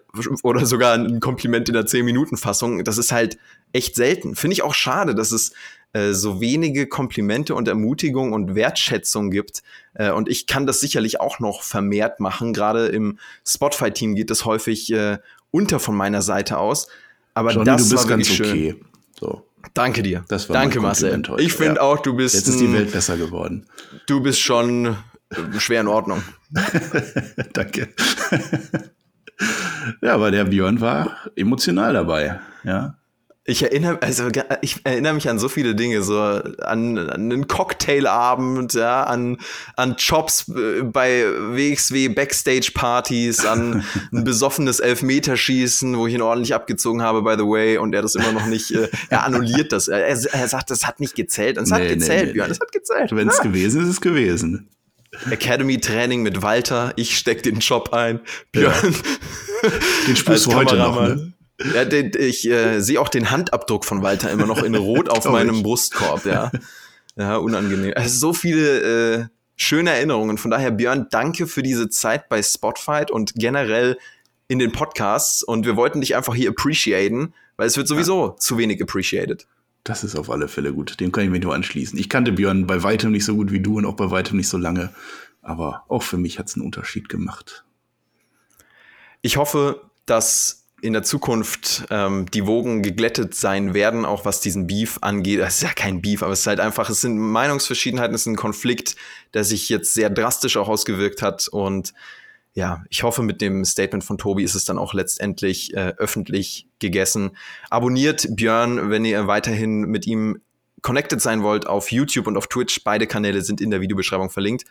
oder sogar ein Kompliment in der 10-Minuten-Fassung. Das ist halt echt selten. Finde ich auch schade, dass es äh, so wenige Komplimente und Ermutigung und Wertschätzung gibt. Äh, und ich kann das sicherlich auch noch vermehrt machen. Gerade im Spotify-Team geht das häufig äh, unter von meiner Seite aus. Aber Johnny, das du bist war ganz schön. okay. So. Danke dir. Das war Danke, Marcel. Heute. Ich finde ja. auch, du bist. Jetzt ist die Welt besser geworden. Du bist schon schwer in Ordnung. [LAUGHS] Danke. [LAUGHS] ja, aber der Björn war emotional dabei, ja. Ich erinnere, also ich erinnere mich an so viele Dinge, so an, an einen Cocktailabend, ja, an, an Jobs äh, bei WXW Backstage-Partys, an [LAUGHS] ein besoffenes Elfmeterschießen, wo ich ihn ordentlich abgezogen habe, by the way, und er das immer noch nicht, äh, er annulliert das. Er, er sagt, das hat nicht gezählt. Und es nee, hat gezählt, nee, Björn, es hat gezählt. Wenn es ja. gewesen ist, ist es gewesen. Academy-Training mit Walter, ich steck den Job ein. Björn. Ja. Den spürst du heute noch, ne? Ja, den, ich äh, sehe auch den Handabdruck von Walter immer noch in Rot [LAUGHS] auf meinem ich. Brustkorb, ja. Ja, unangenehm. Also so viele äh, schöne Erinnerungen. Von daher, Björn, danke für diese Zeit bei Spotfight und generell in den Podcasts. Und wir wollten dich einfach hier appreciaten, weil es wird sowieso ja. zu wenig appreciated. Das ist auf alle Fälle gut. Dem kann ich mir nur anschließen. Ich kannte Björn bei weitem nicht so gut wie du und auch bei weitem nicht so lange. Aber auch für mich hat es einen Unterschied gemacht. Ich hoffe, dass in der Zukunft ähm, die Wogen geglättet sein werden, auch was diesen Beef angeht. Es ist ja kein Beef, aber es ist halt einfach, es sind Meinungsverschiedenheiten, es ist ein Konflikt, der sich jetzt sehr drastisch auch ausgewirkt hat und ja, ich hoffe, mit dem Statement von Tobi ist es dann auch letztendlich äh, öffentlich gegessen. Abonniert Björn, wenn ihr weiterhin mit ihm connected sein wollt auf YouTube und auf Twitch. Beide Kanäle sind in der Videobeschreibung verlinkt.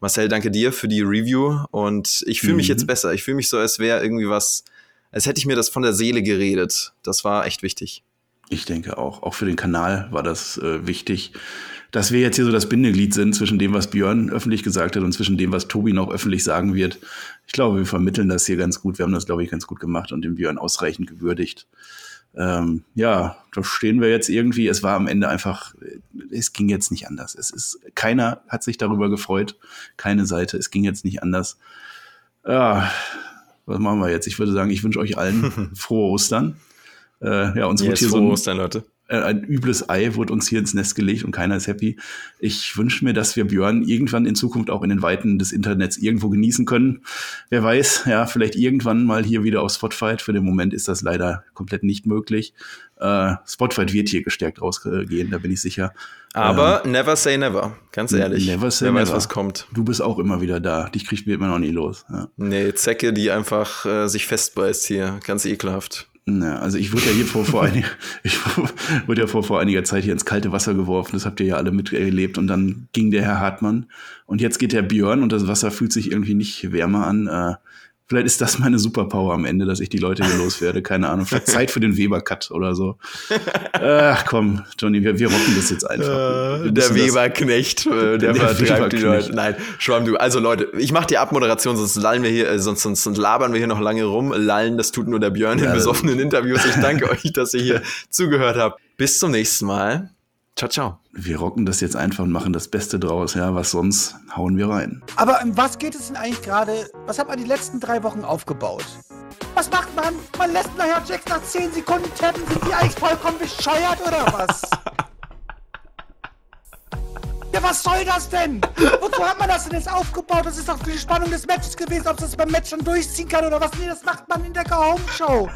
Marcel, danke dir für die Review und ich fühle mich mhm. jetzt besser. Ich fühle mich so, als wäre irgendwie was, als hätte ich mir das von der Seele geredet. Das war echt wichtig. Ich denke auch. Auch für den Kanal war das äh, wichtig dass wir jetzt hier so das Bindeglied sind zwischen dem, was Björn öffentlich gesagt hat und zwischen dem, was Tobi noch öffentlich sagen wird. Ich glaube, wir vermitteln das hier ganz gut. Wir haben das, glaube ich, ganz gut gemacht und den Björn ausreichend gewürdigt. Ähm, ja, da stehen wir jetzt irgendwie. Es war am Ende einfach, es ging jetzt nicht anders. Es ist, keiner hat sich darüber gefreut. Keine Seite. Es ging jetzt nicht anders. Ja, was machen wir jetzt? Ich würde sagen, ich wünsche euch allen [LAUGHS] frohe Ostern. Äh, ja, uns yes, wird hier so ein, Ostern, Leute. Äh, ein übles Ei wurde uns hier ins Nest gelegt und keiner ist happy. Ich wünsche mir, dass wir Björn irgendwann in Zukunft auch in den Weiten des Internets irgendwo genießen können. Wer weiß, ja, vielleicht irgendwann mal hier wieder auf Spotify. Für den Moment ist das leider komplett nicht möglich. Äh, Spotify wird hier gestärkt rausgehen, da bin ich sicher. Aber ähm, never say never, ganz ehrlich. Never say Wer never. weiß, was kommt. Du bist auch immer wieder da. Dich kriegt mir immer noch nie los. Ja. Nee, Zecke, die einfach äh, sich festbeißt hier. Ganz ekelhaft. Na, also ich wurde ja hier vor, vor, einig, [LAUGHS] ich wurde ja vor, vor einiger Zeit hier ins kalte Wasser geworfen. Das habt ihr ja alle miterlebt. Und dann ging der Herr Hartmann. Und jetzt geht der Björn und das Wasser fühlt sich irgendwie nicht wärmer an. Äh, Vielleicht ist das meine Superpower am Ende, dass ich die Leute hier loswerde. Keine Ahnung. Vielleicht Zeit für den Weber-Cut oder so. Ach komm, Johnny, wir, wir rocken das jetzt einfach. Äh, der Weber-Knecht, äh, der, der vertreibt die Leute. Nein, Schwamm, du. Also Leute, ich mach die Abmoderation, sonst lallen wir hier, äh, sonst, sonst, sonst labern wir hier noch lange rum. Lallen, das tut nur der Björn in besoffenen Interviews. Ich danke [LAUGHS] euch, dass ihr hier zugehört habt. Bis zum nächsten Mal. Ciao, ciao. Wir rocken das jetzt einfach und machen das Beste draus. Ja, was sonst hauen wir rein. Aber um was geht es denn eigentlich gerade? Was hat man die letzten drei Wochen aufgebaut? Was macht man? Man lässt nachher Jacks nach 10 Sekunden tappen. Sind die eigentlich vollkommen bescheuert oder was? [LAUGHS] Ja, was soll das denn? Wozu hat man das denn jetzt aufgebaut? Das ist doch für die Spannung des Matches gewesen, ob das beim Match schon durchziehen kann oder was. Nee, das macht man in der Go-Home-Show.